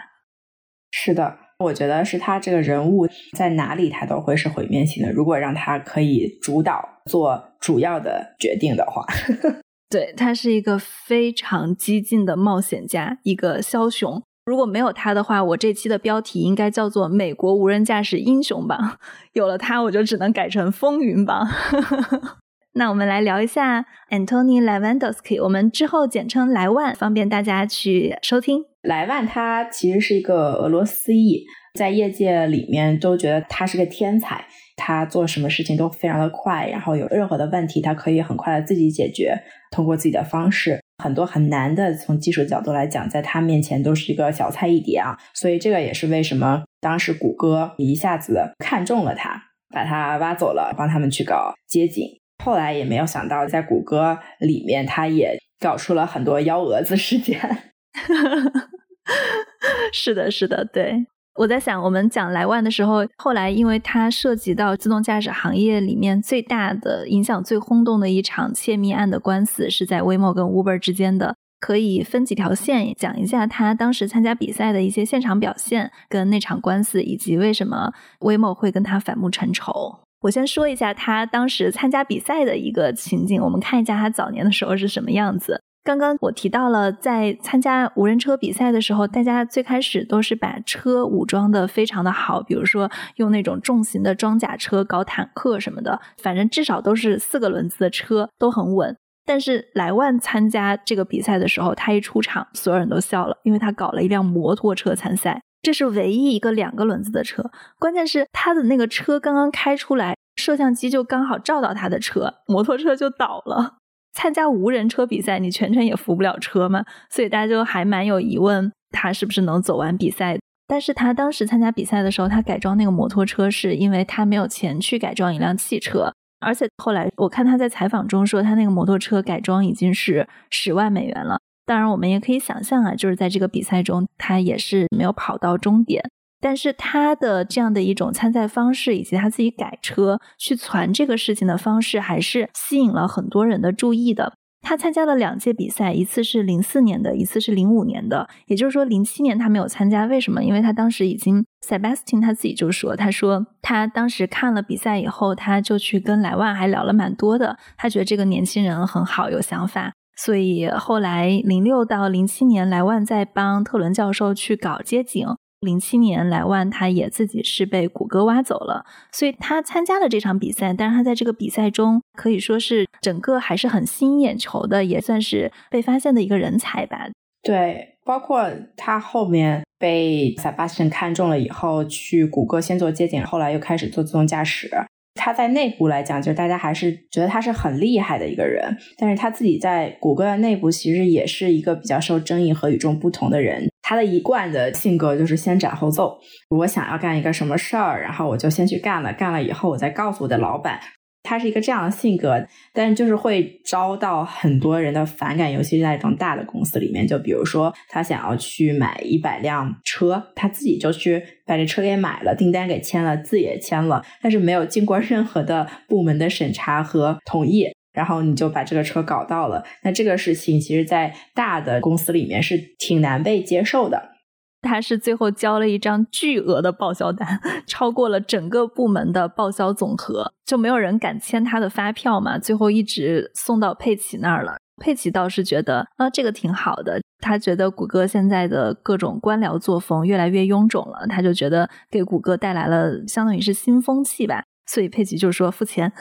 是的，我觉得是他这个人物在哪里，他都会是毁灭性的。如果让他可以主导做主要的决定的话，对他是一个非常激进的冒险家，一个枭雄。如果没有他的话，我这期的标题应该叫做“美国无人驾驶英雄榜”。有了他，我就只能改成“风云榜”。那我们来聊一下 Antony Levandowski，我们之后简称莱万，方便大家去收听。莱万他其实是一个俄罗斯裔，在业界里面都觉得他是个天才，他做什么事情都非常的快，然后有任何的问题他可以很快的自己解决，通过自己的方式，很多很难的从技术角度来讲，在他面前都是一个小菜一碟啊。所以这个也是为什么当时谷歌一下子看中了他，把他挖走了，帮他们去搞街景。后来也没有想到，在谷歌里面，他也搞出了很多幺蛾子事件。是的，是的，对。我在想，我们讲莱万的时候，后来因为它涉及到自动驾驶行业里面最大的、影响最轰动的一场窃密案的官司，是在 Waymo 跟 Uber 之间的。可以分几条线讲一下他当时参加比赛的一些现场表现，跟那场官司，以及为什么 Waymo 会跟他反目成仇。我先说一下他当时参加比赛的一个情景，我们看一下他早年的时候是什么样子。刚刚我提到了，在参加无人车比赛的时候，大家最开始都是把车武装的非常的好，比如说用那种重型的装甲车搞坦克什么的，反正至少都是四个轮子的车，都很稳。但是莱万参加这个比赛的时候，他一出场，所有人都笑了，因为他搞了一辆摩托车参赛。这是唯一一个两个轮子的车，关键是他的那个车刚刚开出来，摄像机就刚好照到他的车，摩托车就倒了。参加无人车比赛，你全程也扶不了车嘛，所以大家就还蛮有疑问，他是不是能走完比赛？但是他当时参加比赛的时候，他改装那个摩托车，是因为他没有钱去改装一辆汽车，而且后来我看他在采访中说，他那个摩托车改装已经是十万美元了。当然，我们也可以想象啊，就是在这个比赛中，他也是没有跑到终点。但是他的这样的一种参赛方式，以及他自己改车去传这个事情的方式，还是吸引了很多人的注意的。他参加了两届比赛，一次是零四年的，一次是零五年的。也就是说，零七年他没有参加，为什么？因为他当时已经 Sebastian 他自己就说，他说他当时看了比赛以后，他就去跟莱万还聊了蛮多的，他觉得这个年轻人很好，有想法。所以后来零六到零七年，莱万在帮特伦教授去搞街景。零七年，莱万他也自己是被谷歌挖走了，所以他参加了这场比赛。但是他在这个比赛中可以说是整个还是很吸引眼球的，也算是被发现的一个人才吧。对，包括他后面被 Sebastian 看中了以后，去谷歌先做街景，后来又开始做自动驾驶。他在内部来讲，就是大家还是觉得他是很厉害的一个人，但是他自己在谷歌的内部其实也是一个比较受争议和与众不同的人。他的一贯的性格就是先斩后奏，我想要干一个什么事儿，然后我就先去干了，干了以后我再告诉我的老板。他是一个这样的性格，但就是会招到很多人的反感，尤其是在这种大的公司里面。就比如说，他想要去买一百辆车，他自己就去把这车给买了，订单给签了，字也签了，但是没有经过任何的部门的审查和同意，然后你就把这个车搞到了。那这个事情，其实在大的公司里面是挺难被接受的。他是最后交了一张巨额的报销单，超过了整个部门的报销总和，就没有人敢签他的发票嘛。最后一直送到佩奇那儿了。佩奇倒是觉得啊，这个挺好的。他觉得谷歌现在的各种官僚作风越来越臃肿了，他就觉得给谷歌带来了相当于是新风气吧。所以佩奇就说付钱。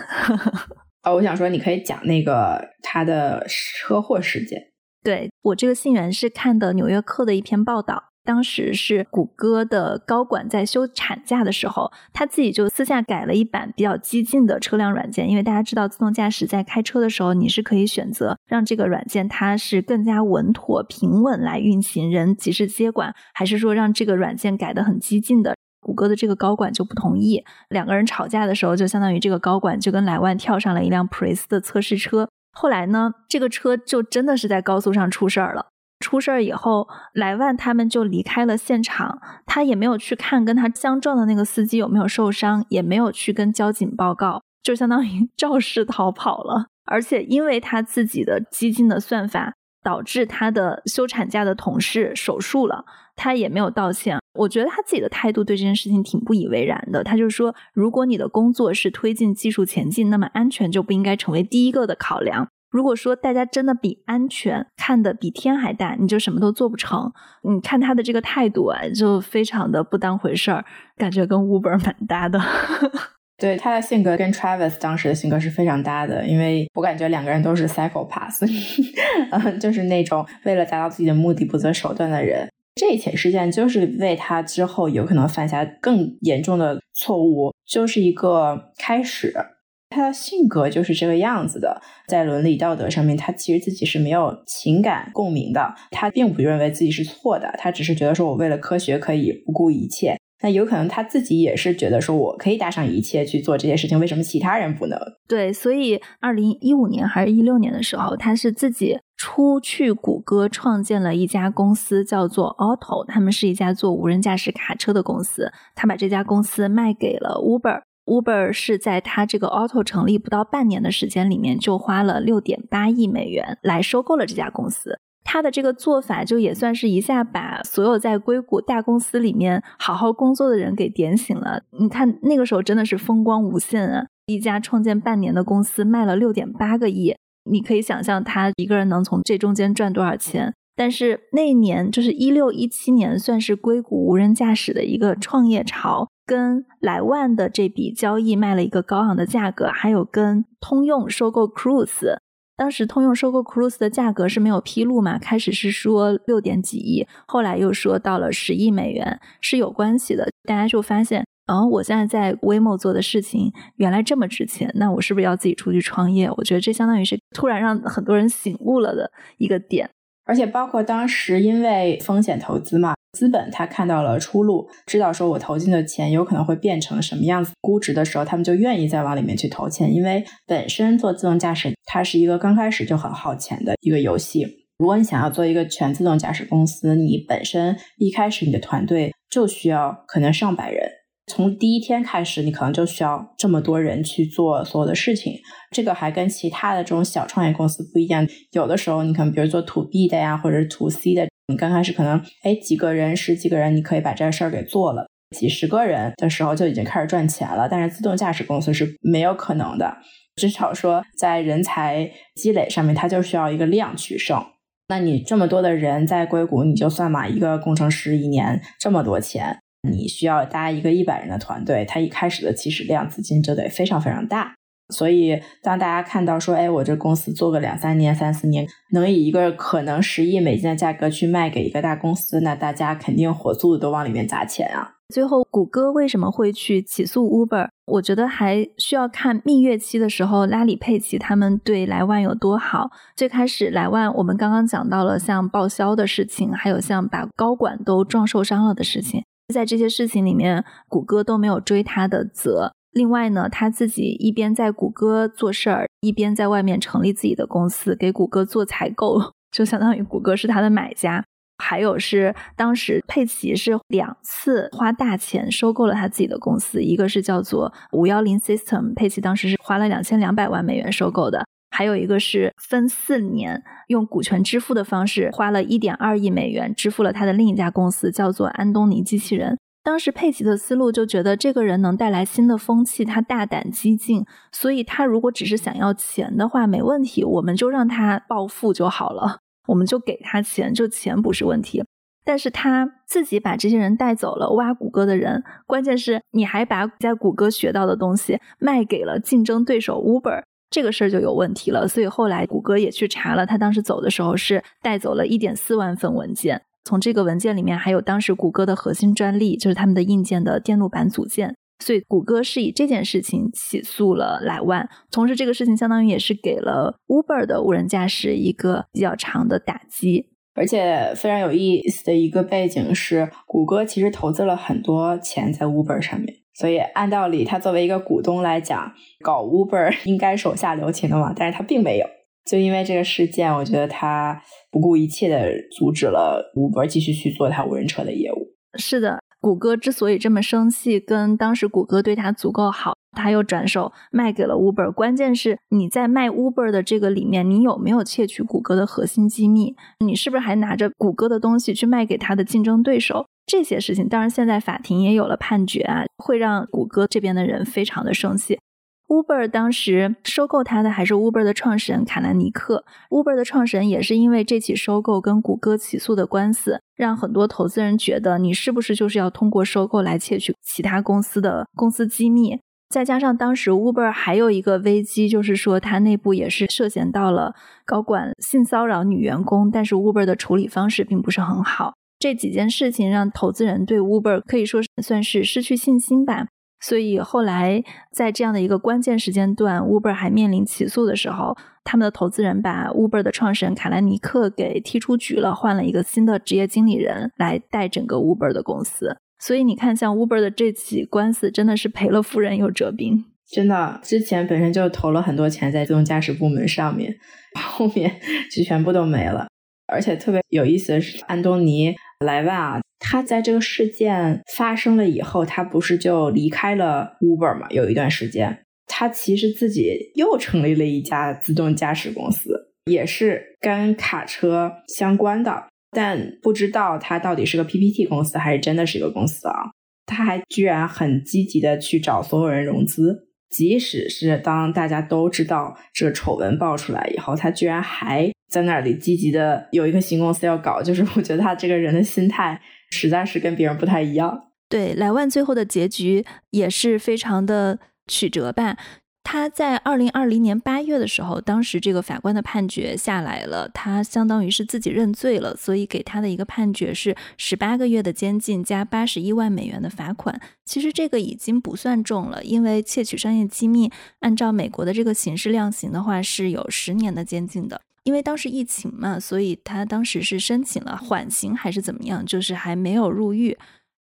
哦，我想说，你可以讲那个他的车祸事件。对我这个信源是看的《纽约客》的一篇报道。当时是谷歌的高管在休产假的时候，他自己就私下改了一版比较激进的车辆软件。因为大家知道，自动驾驶在开车的时候，你是可以选择让这个软件它是更加稳妥、平稳来运行，人及时接管，还是说让这个软件改的很激进的。谷歌的这个高管就不同意，两个人吵架的时候，就相当于这个高管就跟莱万跳上了一辆普锐斯的测试车。后来呢，这个车就真的是在高速上出事儿了。出事儿以后，莱万他们就离开了现场，他也没有去看跟他相撞的那个司机有没有受伤，也没有去跟交警报告，就相当于 肇事逃跑了。而且因为他自己的激进的算法，导致他的休产假的同事手术了，他也没有道歉。我觉得他自己的态度对这件事情挺不以为然的。他就说，如果你的工作是推进技术前进，那么安全就不应该成为第一个的考量。如果说大家真的比安全看得比天还大，你就什么都做不成。你看他的这个态度啊，就非常的不当回事儿，感觉跟 Uber 蛮搭的。对他的性格跟 Travis 当时的性格是非常搭的，因为我感觉两个人都是 psychopath，嗯，就是那种为了达到自己的目的不择手段的人。这一起事件就是为他之后有可能犯下更严重的错误，就是一个开始。他的性格就是这个样子的，在伦理道德上面，他其实自己是没有情感共鸣的，他并不认为自己是错的，他只是觉得说我为了科学可以不顾一切。那有可能他自己也是觉得说我可以搭上一切去做这些事情，为什么其他人不能？对，所以二零一五年还是一六年的时候，他是自己出去谷歌创建了一家公司，叫做 Auto，他们是一家做无人驾驶卡车的公司，他把这家公司卖给了 Uber。Uber 是在他这个 Auto 成立不到半年的时间里面，就花了六点八亿美元来收购了这家公司。他的这个做法就也算是一下把所有在硅谷大公司里面好好工作的人给点醒了。你看那个时候真的是风光无限啊！一家创建半年的公司卖了六点八个亿，你可以想象他一个人能从这中间赚多少钱。但是那一年就是一六一七年，算是硅谷无人驾驶的一个创业潮。跟莱万的这笔交易卖了一个高昂的价格，还有跟通用收购 Cruise，当时通用收购 Cruise 的价格是没有披露嘛？开始是说六点几亿，后来又说到了十亿美元，是有关系的。大家就发现，哦，我现在在 Waymo 做的事情原来这么值钱，那我是不是要自己出去创业？我觉得这相当于是突然让很多人醒悟了的一个点。而且包括当时因为风险投资嘛。资本他看到了出路，知道说我投进的钱有可能会变成什么样子估值的时候，他们就愿意再往里面去投钱。因为本身做自动驾驶，它是一个刚开始就很耗钱的一个游戏。如果你想要做一个全自动驾驶公司，你本身一开始你的团队就需要可能上百人，从第一天开始，你可能就需要这么多人去做所有的事情。这个还跟其他的这种小创业公司不一样。有的时候，你可能比如做 to B 的呀，或者是 to C 的，你刚开始可能哎几个人、十几个人，你可以把这事儿给做了。几十个人的时候就已经开始赚钱了。但是自动驾驶公司是没有可能的，至少说在人才积累上面，它就需要一个量取胜。那你这么多的人在硅谷，你就算嘛，一个工程师一年这么多钱。你需要搭一个一百人的团队，他一开始的起始量资金就得非常非常大。所以，当大家看到说，哎，我这公司做个两三年、三四年，能以一个可能十亿美金的价格去卖给一个大公司，那大家肯定火速的都往里面砸钱啊。最后，谷歌为什么会去起诉 Uber？我觉得还需要看蜜月期的时候，拉里·佩奇他们对莱万有多好。最开始，莱万我们刚刚讲到了像报销的事情，还有像把高管都撞受伤了的事情。在这些事情里面，谷歌都没有追他的责。另外呢，他自己一边在谷歌做事儿，一边在外面成立自己的公司，给谷歌做采购，就相当于谷歌是他的买家。还有是当时佩奇是两次花大钱收购了他自己的公司，一个是叫做五幺零 System，佩奇当时是花了两千两百万美元收购的。还有一个是分四年用股权支付的方式，花了一点二亿美元支付了他的另一家公司，叫做安东尼机器人。当时佩奇的思路就觉得这个人能带来新的风气，他大胆激进，所以他如果只是想要钱的话，没问题，我们就让他暴富就好了，我们就给他钱，就钱不是问题。但是他自己把这些人带走了，挖谷歌的人，关键是你还把在谷歌学到的东西卖给了竞争对手 Uber。这个事儿就有问题了，所以后来谷歌也去查了，他当时走的时候是带走了一点四万份文件，从这个文件里面还有当时谷歌的核心专利，就是他们的硬件的电路板组件，所以谷歌是以这件事情起诉了莱万，同时这个事情相当于也是给了 Uber 的无人驾驶一个比较长的打击，而且非常有意思的一个背景是，谷歌其实投资了很多钱在 Uber 上面。所以按道理，他作为一个股东来讲，搞 Uber 应该手下留情的嘛，但是他并没有。就因为这个事件，我觉得他不顾一切的阻止了 Uber 继续去做他无人车的业务。是的，谷歌之所以这么生气，跟当时谷歌对他足够好，他又转手卖给了 Uber。关键是你在卖 Uber 的这个里面，你有没有窃取谷歌的核心机密？你是不是还拿着谷歌的东西去卖给他的竞争对手？这些事情，当然现在法庭也有了判决啊，会让谷歌这边的人非常的生气。Uber 当时收购他的还是 Uber 的创始人卡兰尼克，Uber 的创始人也是因为这起收购跟谷歌起诉的官司，让很多投资人觉得你是不是就是要通过收购来窃取其他公司的公司机密？再加上当时 Uber 还有一个危机，就是说它内部也是涉嫌到了高管性骚扰女员工，但是 Uber 的处理方式并不是很好。这几件事情让投资人对 Uber 可以说算是失去信心吧。所以后来在这样的一个关键时间段，Uber 还面临起诉的时候，他们的投资人把 Uber 的创始人卡兰尼克给踢出局了，换了一个新的职业经理人来带整个 Uber 的公司。所以你看，像 Uber 的这起官司真的是赔了夫人又折兵。真的，之前本身就投了很多钱在自动驾驶部门上面，后面 就全部都没了。而且特别有意思的是，安东尼。莱万啊，他在这个事件发生了以后，他不是就离开了 Uber 嘛？有一段时间，他其实自己又成立了一家自动驾驶公司，也是跟卡车相关的，但不知道他到底是个 PPT 公司还是真的是一个公司啊？他还居然很积极的去找所有人融资。即使是当大家都知道这个丑闻爆出来以后，他居然还在那里积极的有一个新公司要搞，就是我觉得他这个人的心态实在是跟别人不太一样。对，莱万最后的结局也是非常的曲折吧。他在二零二零年八月的时候，当时这个法官的判决下来了，他相当于是自己认罪了，所以给他的一个判决是十八个月的监禁加八十一万美元的罚款。其实这个已经不算重了，因为窃取商业机密，按照美国的这个刑事量刑的话是有十年的监禁的。因为当时疫情嘛，所以他当时是申请了缓刑还是怎么样，就是还没有入狱。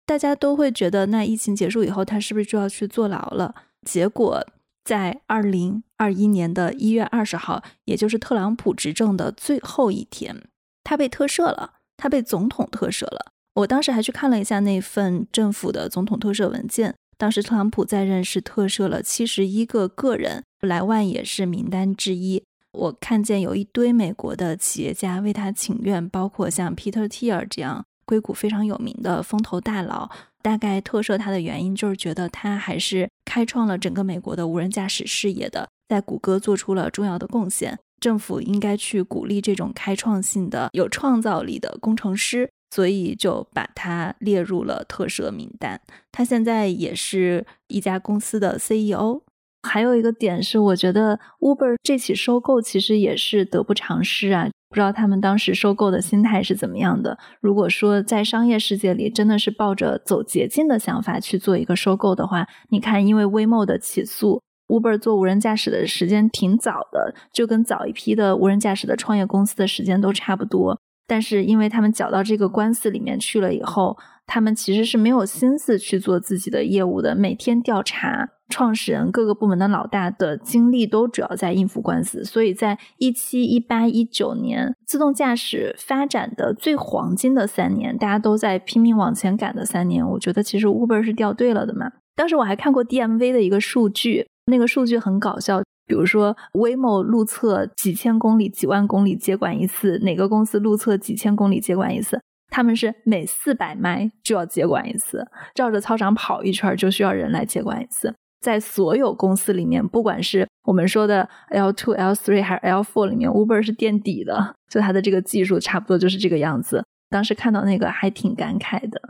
大家都会觉得，那疫情结束以后，他是不是就要去坐牢了？结果。在二零二一年的一月二十号，也就是特朗普执政的最后一天，他被特赦了，他被总统特赦了。我当时还去看了一下那份政府的总统特赦文件，当时特朗普在任是特赦了七十一个个人，莱万也是名单之一。我看见有一堆美国的企业家为他请愿，包括像 Peter Thiel 这样硅谷非常有名的风投大佬。大概特赦他的原因就是觉得他还是开创了整个美国的无人驾驶事业的，在谷歌做出了重要的贡献。政府应该去鼓励这种开创性的、有创造力的工程师，所以就把他列入了特赦名单。他现在也是一家公司的 CEO。还有一个点是，我觉得 Uber 这起收购其实也是得不偿失啊。不知道他们当时收购的心态是怎么样的。如果说在商业世界里真的是抱着走捷径的想法去做一个收购的话，你看，因为 Waymo 的起诉，Uber 做无人驾驶的时间挺早的，就跟早一批的无人驾驶的创业公司的时间都差不多。但是因为他们搅到这个官司里面去了以后，他们其实是没有心思去做自己的业务的，每天调查。创始人各个部门的老大的精力都主要在应付官司，所以在一七、一八、一九年自动驾驶发展的最黄金的三年，大家都在拼命往前赶的三年，我觉得其实 Uber 是掉队了的嘛。当时我还看过 DMV 的一个数据，那个数据很搞笑，比如说 Waymo 路测几千公里、几万公里接管一次，哪个公司路测几千公里接管一次，他们是每四百迈就要接管一次，绕着操场跑一圈就需要人来接管一次。在所有公司里面，不管是我们说的 L two、L three 还是 L four 里面，Uber 是垫底的，就它的这个技术差不多就是这个样子。当时看到那个还挺感慨的，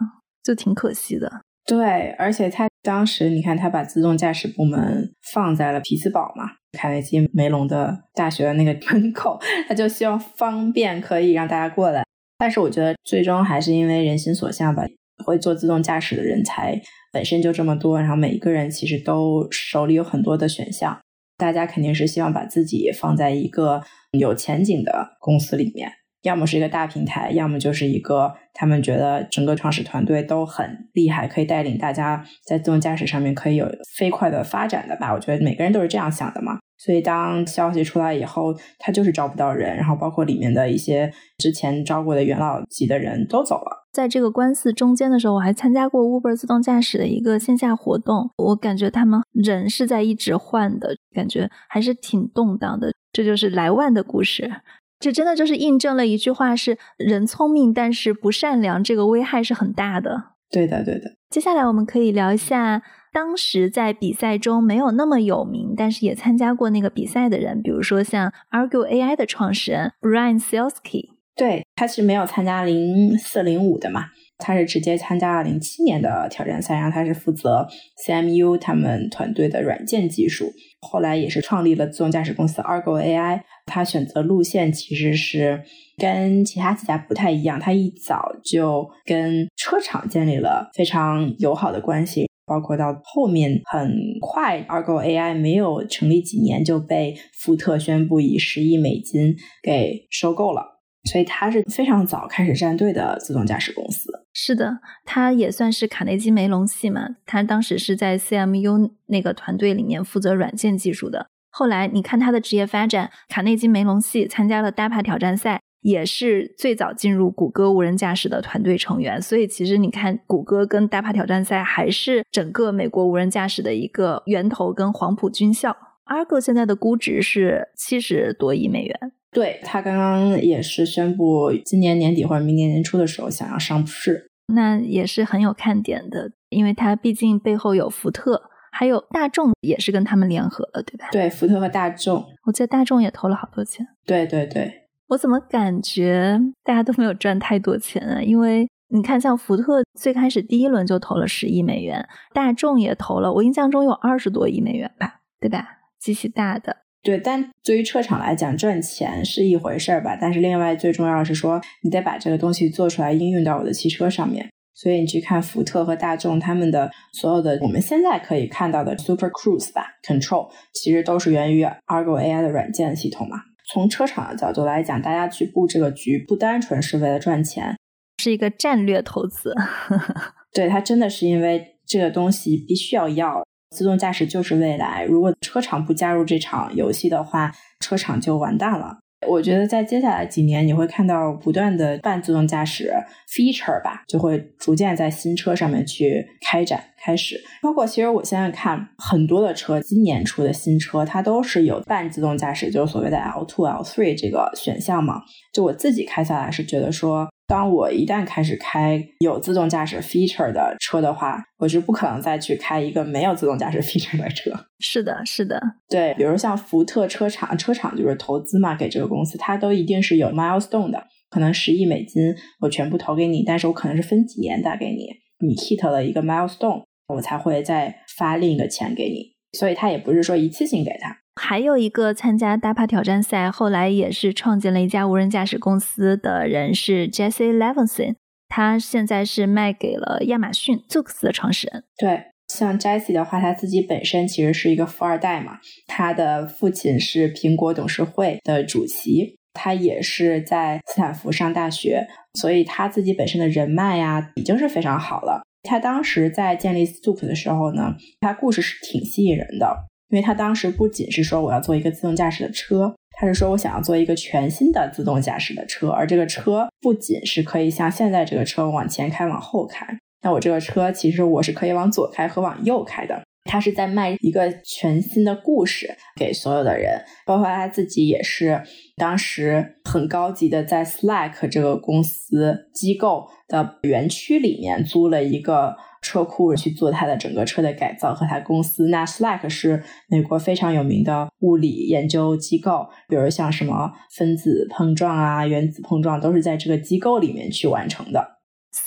就挺可惜的。对，而且他当时你看，他把自动驾驶部门放在了匹兹堡嘛，卡内基梅隆的大学的那个门口，他就希望方便可以让大家过来。但是我觉得最终还是因为人心所向吧，会做自动驾驶的人才。本身就这么多，然后每一个人其实都手里有很多的选项，大家肯定是希望把自己放在一个有前景的公司里面，要么是一个大平台，要么就是一个他们觉得整个创始团队都很厉害，可以带领大家在自动驾驶上面可以有飞快的发展的吧。我觉得每个人都是这样想的嘛。所以当消息出来以后，他就是招不到人，然后包括里面的一些之前招过的元老级的人都走了。在这个官司中间的时候，我还参加过 Uber 自动驾驶的一个线下活动，我感觉他们人是在一直换的，感觉还是挺动荡的。这就是莱万的故事，这真的就是印证了一句话：是人聪明，但是不善良，这个危害是很大的。对的，对的。接下来我们可以聊一下。当时在比赛中没有那么有名，但是也参加过那个比赛的人，比如说像 Argue AI 的创始人 Brian Selsky，对，他是没有参加零四零五的嘛，他是直接参加了零七年的挑战赛，然后他是负责 CMU 他们团队的软件技术，后来也是创立了自动驾驶公司 Argo AI。他选择路线其实是跟其他几家不太一样，他一早就跟车厂建立了非常友好的关系。包括到后面很快，Argo AI 没有成立几年就被福特宣布以十亿美金给收购了，所以它是非常早开始站队的自动驾驶公司。是的，它也算是卡内基梅隆系嘛，他当时是在 CMU 那个团队里面负责软件技术的。后来你看他的职业发展，卡内基梅隆系参加了 DAPA 挑战赛。也是最早进入谷歌无人驾驶的团队成员，所以其实你看，谷歌跟 DAPA 挑战赛还是整个美国无人驾驶的一个源头跟黄埔军校。Argo 现在的估值是七十多亿美元，对他刚刚也是宣布今年年底或者明年年初的时候想要上市，那也是很有看点的，因为它毕竟背后有福特，还有大众也是跟他们联合了，对吧？对，福特和大众，我记得大众也投了好多钱。对对对。我怎么感觉大家都没有赚太多钱啊？因为你看，像福特最开始第一轮就投了十亿美元，大众也投了，我印象中有二十多亿美元吧，对吧？极其大的。对，但对于车厂来讲，赚钱是一回事儿吧，但是另外最重要的是说，你得把这个东西做出来，应用到我的汽车上面。所以你去看福特和大众他们的所有的我们现在可以看到的 Super Cruise 吧，Control，其实都是源于 Argo AI 的软件系统嘛。从车厂的角度来讲，大家去布这个局不单纯是为了赚钱，是一个战略投资。对，它真的是因为这个东西必须要要自动驾驶就是未来。如果车厂不加入这场游戏的话，车厂就完蛋了。我觉得在接下来几年，你会看到不断的半自动驾驶 feature 吧，就会逐渐在新车上面去开展开始。包括其实我现在看很多的车，今年出的新车，它都是有半自动驾驶，就是所谓的 L two、L three 这个选项嘛。就我自己开下来是觉得说。当我一旦开始开有自动驾驶 feature 的车的话，我是不可能再去开一个没有自动驾驶 feature 的车。是的，是的，对，比如像福特车厂，车厂就是投资嘛，给这个公司，它都一定是有 milestone 的，可能十亿美金我全部投给你，但是我可能是分几年打给你，你 hit 了一个 milestone，我才会再发另一个钱给你，所以它也不是说一次性给他。还有一个参加 DAPA 挑战赛，后来也是创建了一家无人驾驶公司的人是 Jesse Levinson，他现在是卖给了亚马逊 Zoox 的创始人。对，像 Jesse 的话，他自己本身其实是一个富二代嘛，他的父亲是苹果董事会的主席，他也是在斯坦福上大学，所以他自己本身的人脉呀已经是非常好了。他当时在建立 Zoox 的时候呢，他故事是挺吸引人的。因为他当时不仅是说我要做一个自动驾驶的车，他是说我想要做一个全新的自动驾驶的车，而这个车不仅是可以像现在这个车往前开、往后开，那我这个车其实我是可以往左开和往右开的。他是在卖一个全新的故事给所有的人，包括他自己也是当时很高级的，在 Slack 这个公司机构的园区里面租了一个。车库去做它的整个车的改造和它公司。那 Slack 是美国非常有名的物理研究机构，比如像什么分子碰撞啊、原子碰撞，都是在这个机构里面去完成的。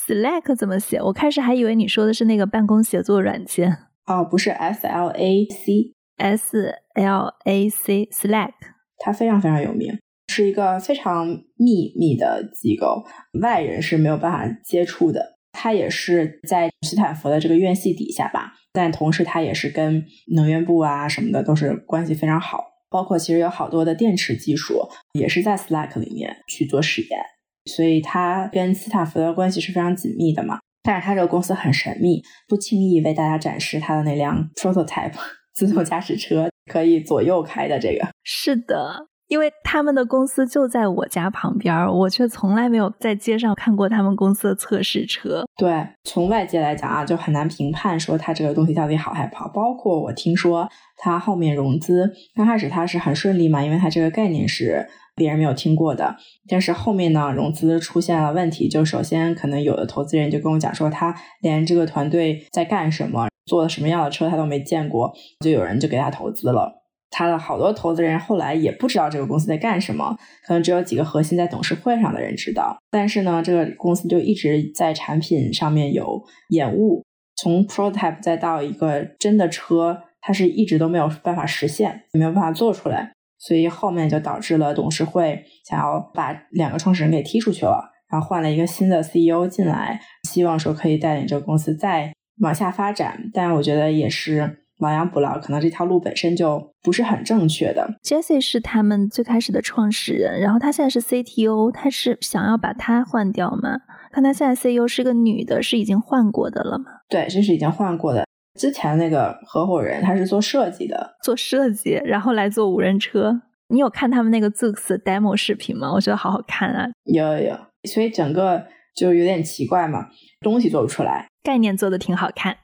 Slack 怎么写？我开始还以为你说的是那个办公协作软件。哦，不是，S L A C，S L A C，Slack，它非常非常有名，是一个非常秘密的机构，外人是没有办法接触的。他也是在斯坦福的这个院系底下吧，但同时他也是跟能源部啊什么的都是关系非常好，包括其实有好多的电池技术也是在 Slack 里面去做实验，所以他跟斯坦福的关系是非常紧密的嘛。但是他这个公司很神秘，不轻易为大家展示他的那辆 prototype 自动驾驶车可以左右开的这个。是的。因为他们的公司就在我家旁边，我却从来没有在街上看过他们公司的测试车。对，从外界来讲啊，就很难评判说它这个东西到底好还不好。包括我听说它后面融资，刚开始它是很顺利嘛，因为它这个概念是别人没有听过的。但是后面呢，融资出现了问题，就首先可能有的投资人就跟我讲说，他连这个团队在干什么、做的什么样的车他都没见过，就有人就给他投资了。他的好多投资人后来也不知道这个公司在干什么，可能只有几个核心在董事会上的人知道。但是呢，这个公司就一直在产品上面有延误，从 prototype 再到一个真的车，它是一直都没有办法实现，没有办法做出来。所以后面就导致了董事会想要把两个创始人给踢出去了，然后换了一个新的 CEO 进来，希望说可以带领这个公司再往下发展。但我觉得也是。亡羊补牢，可能这条路本身就不是很正确的。Jesse 是他们最开始的创始人，然后他现在是 CTO，他是想要把他换掉吗？看他现在 CEO 是个女的，是已经换过的了吗？对，这是已经换过的。之前那个合伙人他是做设计的，做设计，然后来做无人车。你有看他们那个 Zoox demo 视频吗？我觉得好好看啊。有有有，所以整个就有点奇怪嘛，东西做不出来。概念做的挺好看，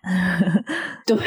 对，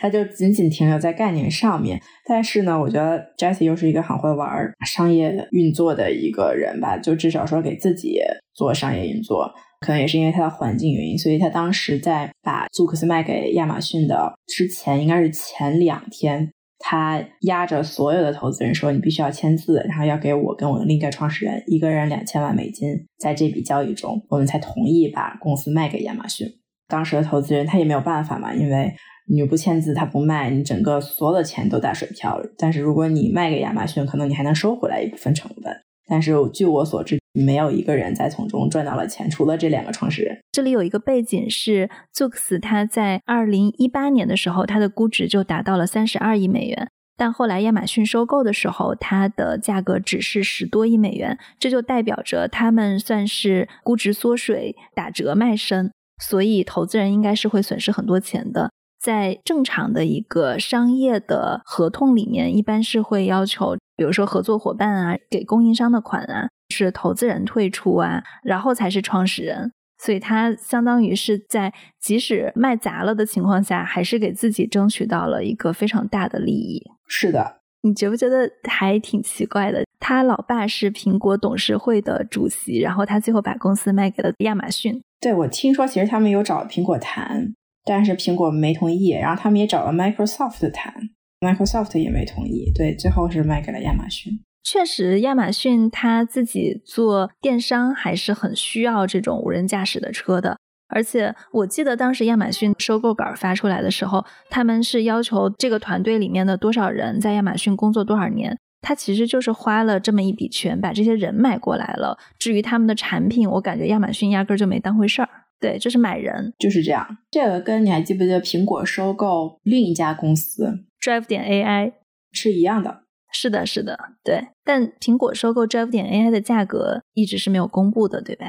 他就仅仅停留在概念上面。但是呢，我觉得 Jesse 又是一个很会玩商业运作的一个人吧，就至少说给自己做商业运作，可能也是因为他的环境原因，所以他当时在把 Zoox 卖给亚马逊的之前，应该是前两天。他压着所有的投资人说：“你必须要签字，然后要给我跟我的另一个创始人一个人两千万美金，在这笔交易中，我们才同意把公司卖给亚马逊。”当时的投资人他也没有办法嘛，因为你不签字，他不卖，你整个所有的钱都打水漂。但是如果你卖给亚马逊，可能你还能收回来一部分成本。但是据我所知，没有一个人在从中赚到了钱，除了这两个创始人。这里有一个背景是，Zooks 它在二零一八年的时候，它的估值就达到了三十二亿美元，但后来亚马逊收购的时候，它的价格只是十多亿美元，这就代表着他们算是估值缩水、打折卖身。所以投资人应该是会损失很多钱的。在正常的一个商业的合同里面，一般是会要求，比如说合作伙伴啊，给供应商的款啊，是投资人退出啊，然后才是创始人。所以他相当于是在即使卖砸了的情况下，还是给自己争取到了一个非常大的利益。是的，你觉不觉得还挺奇怪的？他老爸是苹果董事会的主席，然后他最后把公司卖给了亚马逊。对，我听说其实他们有找苹果谈，但是苹果没同意，然后他们也找了 Microsoft 谈，Microsoft 也没同意。对，最后是卖给了亚马逊。确实，亚马逊他自己做电商还是很需要这种无人驾驶的车的。而且我记得当时亚马逊收购稿发出来的时候，他们是要求这个团队里面的多少人在亚马逊工作多少年。他其实就是花了这么一笔钱把这些人买过来了。至于他们的产品，我感觉亚马逊压根就没当回事儿。对，就是买人，就是这样。这个跟你还记不记得苹果收购另一家公司 Drive 点 AI 是一样的。是的，是的，对。但苹果收购 Drive 点 AI 的价格一直是没有公布的，对吧？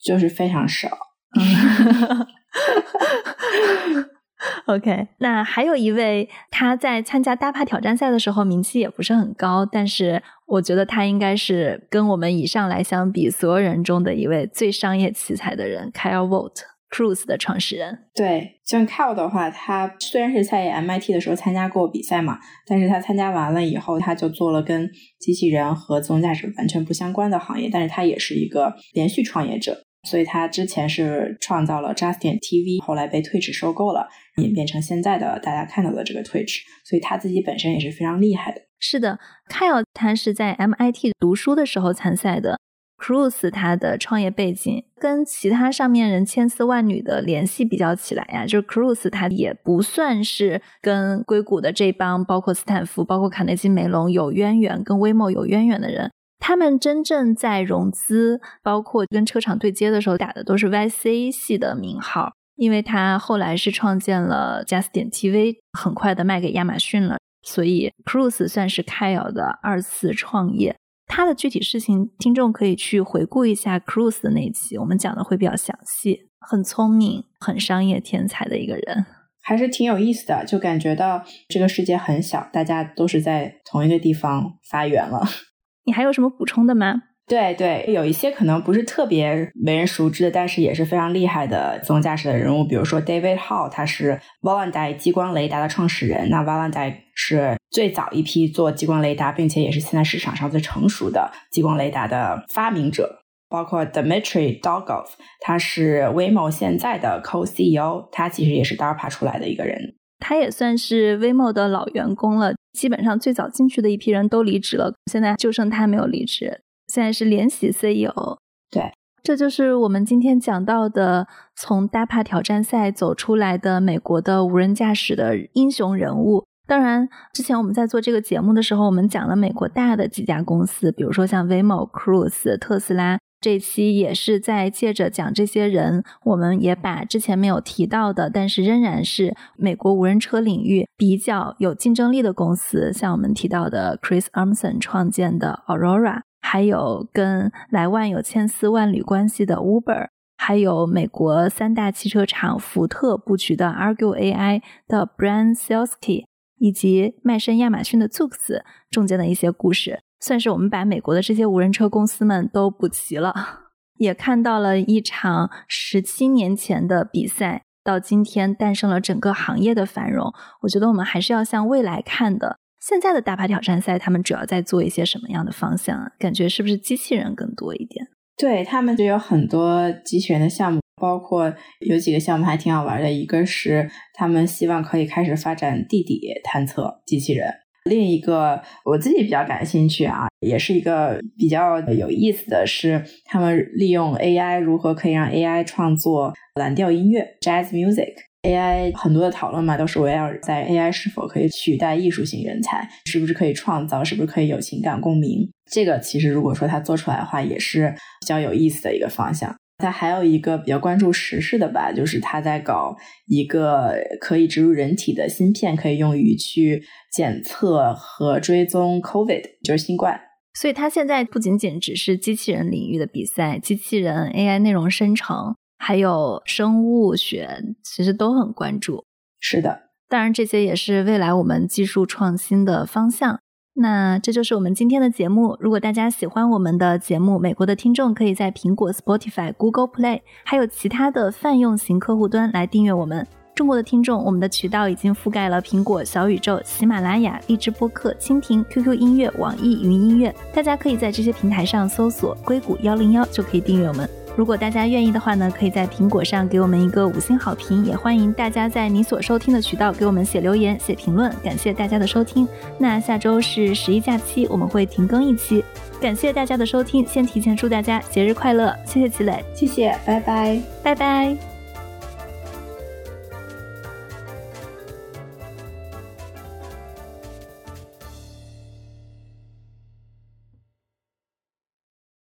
就是非常少。OK，那还有一位，他在参加大帕挑战赛的时候名气也不是很高，但是我觉得他应该是跟我们以上来相比，所有人中的一位最商业奇才的人，Kyle Vogt。Cruise 的创始人，对，像 Kyle 的话，他虽然是在 MIT 的时候参加过比赛嘛，但是他参加完了以后，他就做了跟机器人和自动驾驶完全不相关的行业，但是他也是一个连续创业者，所以他之前是创造了 Justin TV，后来被 Twitch 收购了，演变成现在的大家看到的这个 Twitch，所以他自己本身也是非常厉害的。是的，Kyle 他是在 MIT 读书的时候参赛的。Cruise 他的创业背景跟其他上面人千丝万缕的联系比较起来呀，就是 Cruise 他也不算是跟硅谷的这帮，包括斯坦福、包括卡内基梅隆有渊源，跟 Waymo 有渊源的人。他们真正在融资，包括跟车厂对接的时候，打的都是 YC 系的名号。因为他后来是创建了 Just 点 TV，很快的卖给亚马逊了，所以 Cruise 算是 Kyle 的二次创业。他的具体事情，听众可以去回顾一下 Cruise 的那一期，我们讲的会比较详细。很聪明、很商业天才的一个人，还是挺有意思的。就感觉到这个世界很小，大家都是在同一个地方发源了。你还有什么补充的吗？对对，有一些可能不是特别为人熟知的，但是也是非常厉害的自动驾驶的人物，比如说 David Hall，他是 v a l a n d i 激光雷达的创始人。那 v a l a n d i 是最早一批做激光雷达，并且也是现在市场上最成熟的激光雷达的发明者。包括 Dmitry Dogov，他是 Waymo 现在的 Co-CEO，他其实也是 DARPA 出来的一个人。他也算是 Waymo 的老员工了，基本上最早进去的一批人都离职了，现在就剩他没有离职。现在是联席 CEO，对，这就是我们今天讲到的从 DAPA 挑战赛走出来的美国的无人驾驶的英雄人物。当然，之前我们在做这个节目的时候，我们讲了美国大的几家公司，比如说像 Waymo、Cruise、特斯拉。这期也是在借着讲这些人，我们也把之前没有提到的，但是仍然是美国无人车领域比较有竞争力的公司，像我们提到的 Chris Armstrong 创建的 Aurora。还有跟莱万有千丝万缕关系的 Uber，还有美国三大汽车厂福特布局的 Argue AI 的 Brian Selsky，以及卖身亚马逊的 Zoox 中间的一些故事，算是我们把美国的这些无人车公司们都补齐了，也看到了一场十七年前的比赛，到今天诞生了整个行业的繁荣。我觉得我们还是要向未来看的。现在的大牌挑战赛，他们主要在做一些什么样的方向啊？感觉是不是机器人更多一点？对他们就有很多机器人的项目，包括有几个项目还挺好玩的。一个是他们希望可以开始发展地底探测机器人，另一个我自己比较感兴趣啊，也是一个比较有意思的是，他们利用 AI 如何可以让 AI 创作蓝调音乐 （Jazz Music）。AI 很多的讨论嘛，都是围绕在 AI 是否可以取代艺术型人才，是不是可以创造，是不是可以有情感共鸣？这个其实如果说他做出来的话，也是比较有意思的一个方向。他还有一个比较关注时事的吧，就是他在搞一个可以植入人体的芯片，可以用于去检测和追踪 COVID，就是新冠。所以，他现在不仅仅只是机器人领域的比赛，机器人 AI 内容生成。还有生物学，其实都很关注。是的，当然，这些也是未来我们技术创新的方向。那这就是我们今天的节目。如果大家喜欢我们的节目，美国的听众可以在苹果、Spotify、Google Play 还有其他的泛用型客户端来订阅我们。中国的听众，我们的渠道已经覆盖了苹果、小宇宙、喜马拉雅、荔枝播客、蜻蜓、QQ 音乐、网易云音乐。大家可以在这些平台上搜索“硅谷幺零幺”就可以订阅我们。如果大家愿意的话呢，可以在苹果上给我们一个五星好评，也欢迎大家在你所收听的渠道给我们写留言、写评论。感谢大家的收听。那下周是十一假期，我们会停更一期。感谢大家的收听，先提前祝大家节日快乐！谢谢齐磊，谢谢，拜拜，拜拜。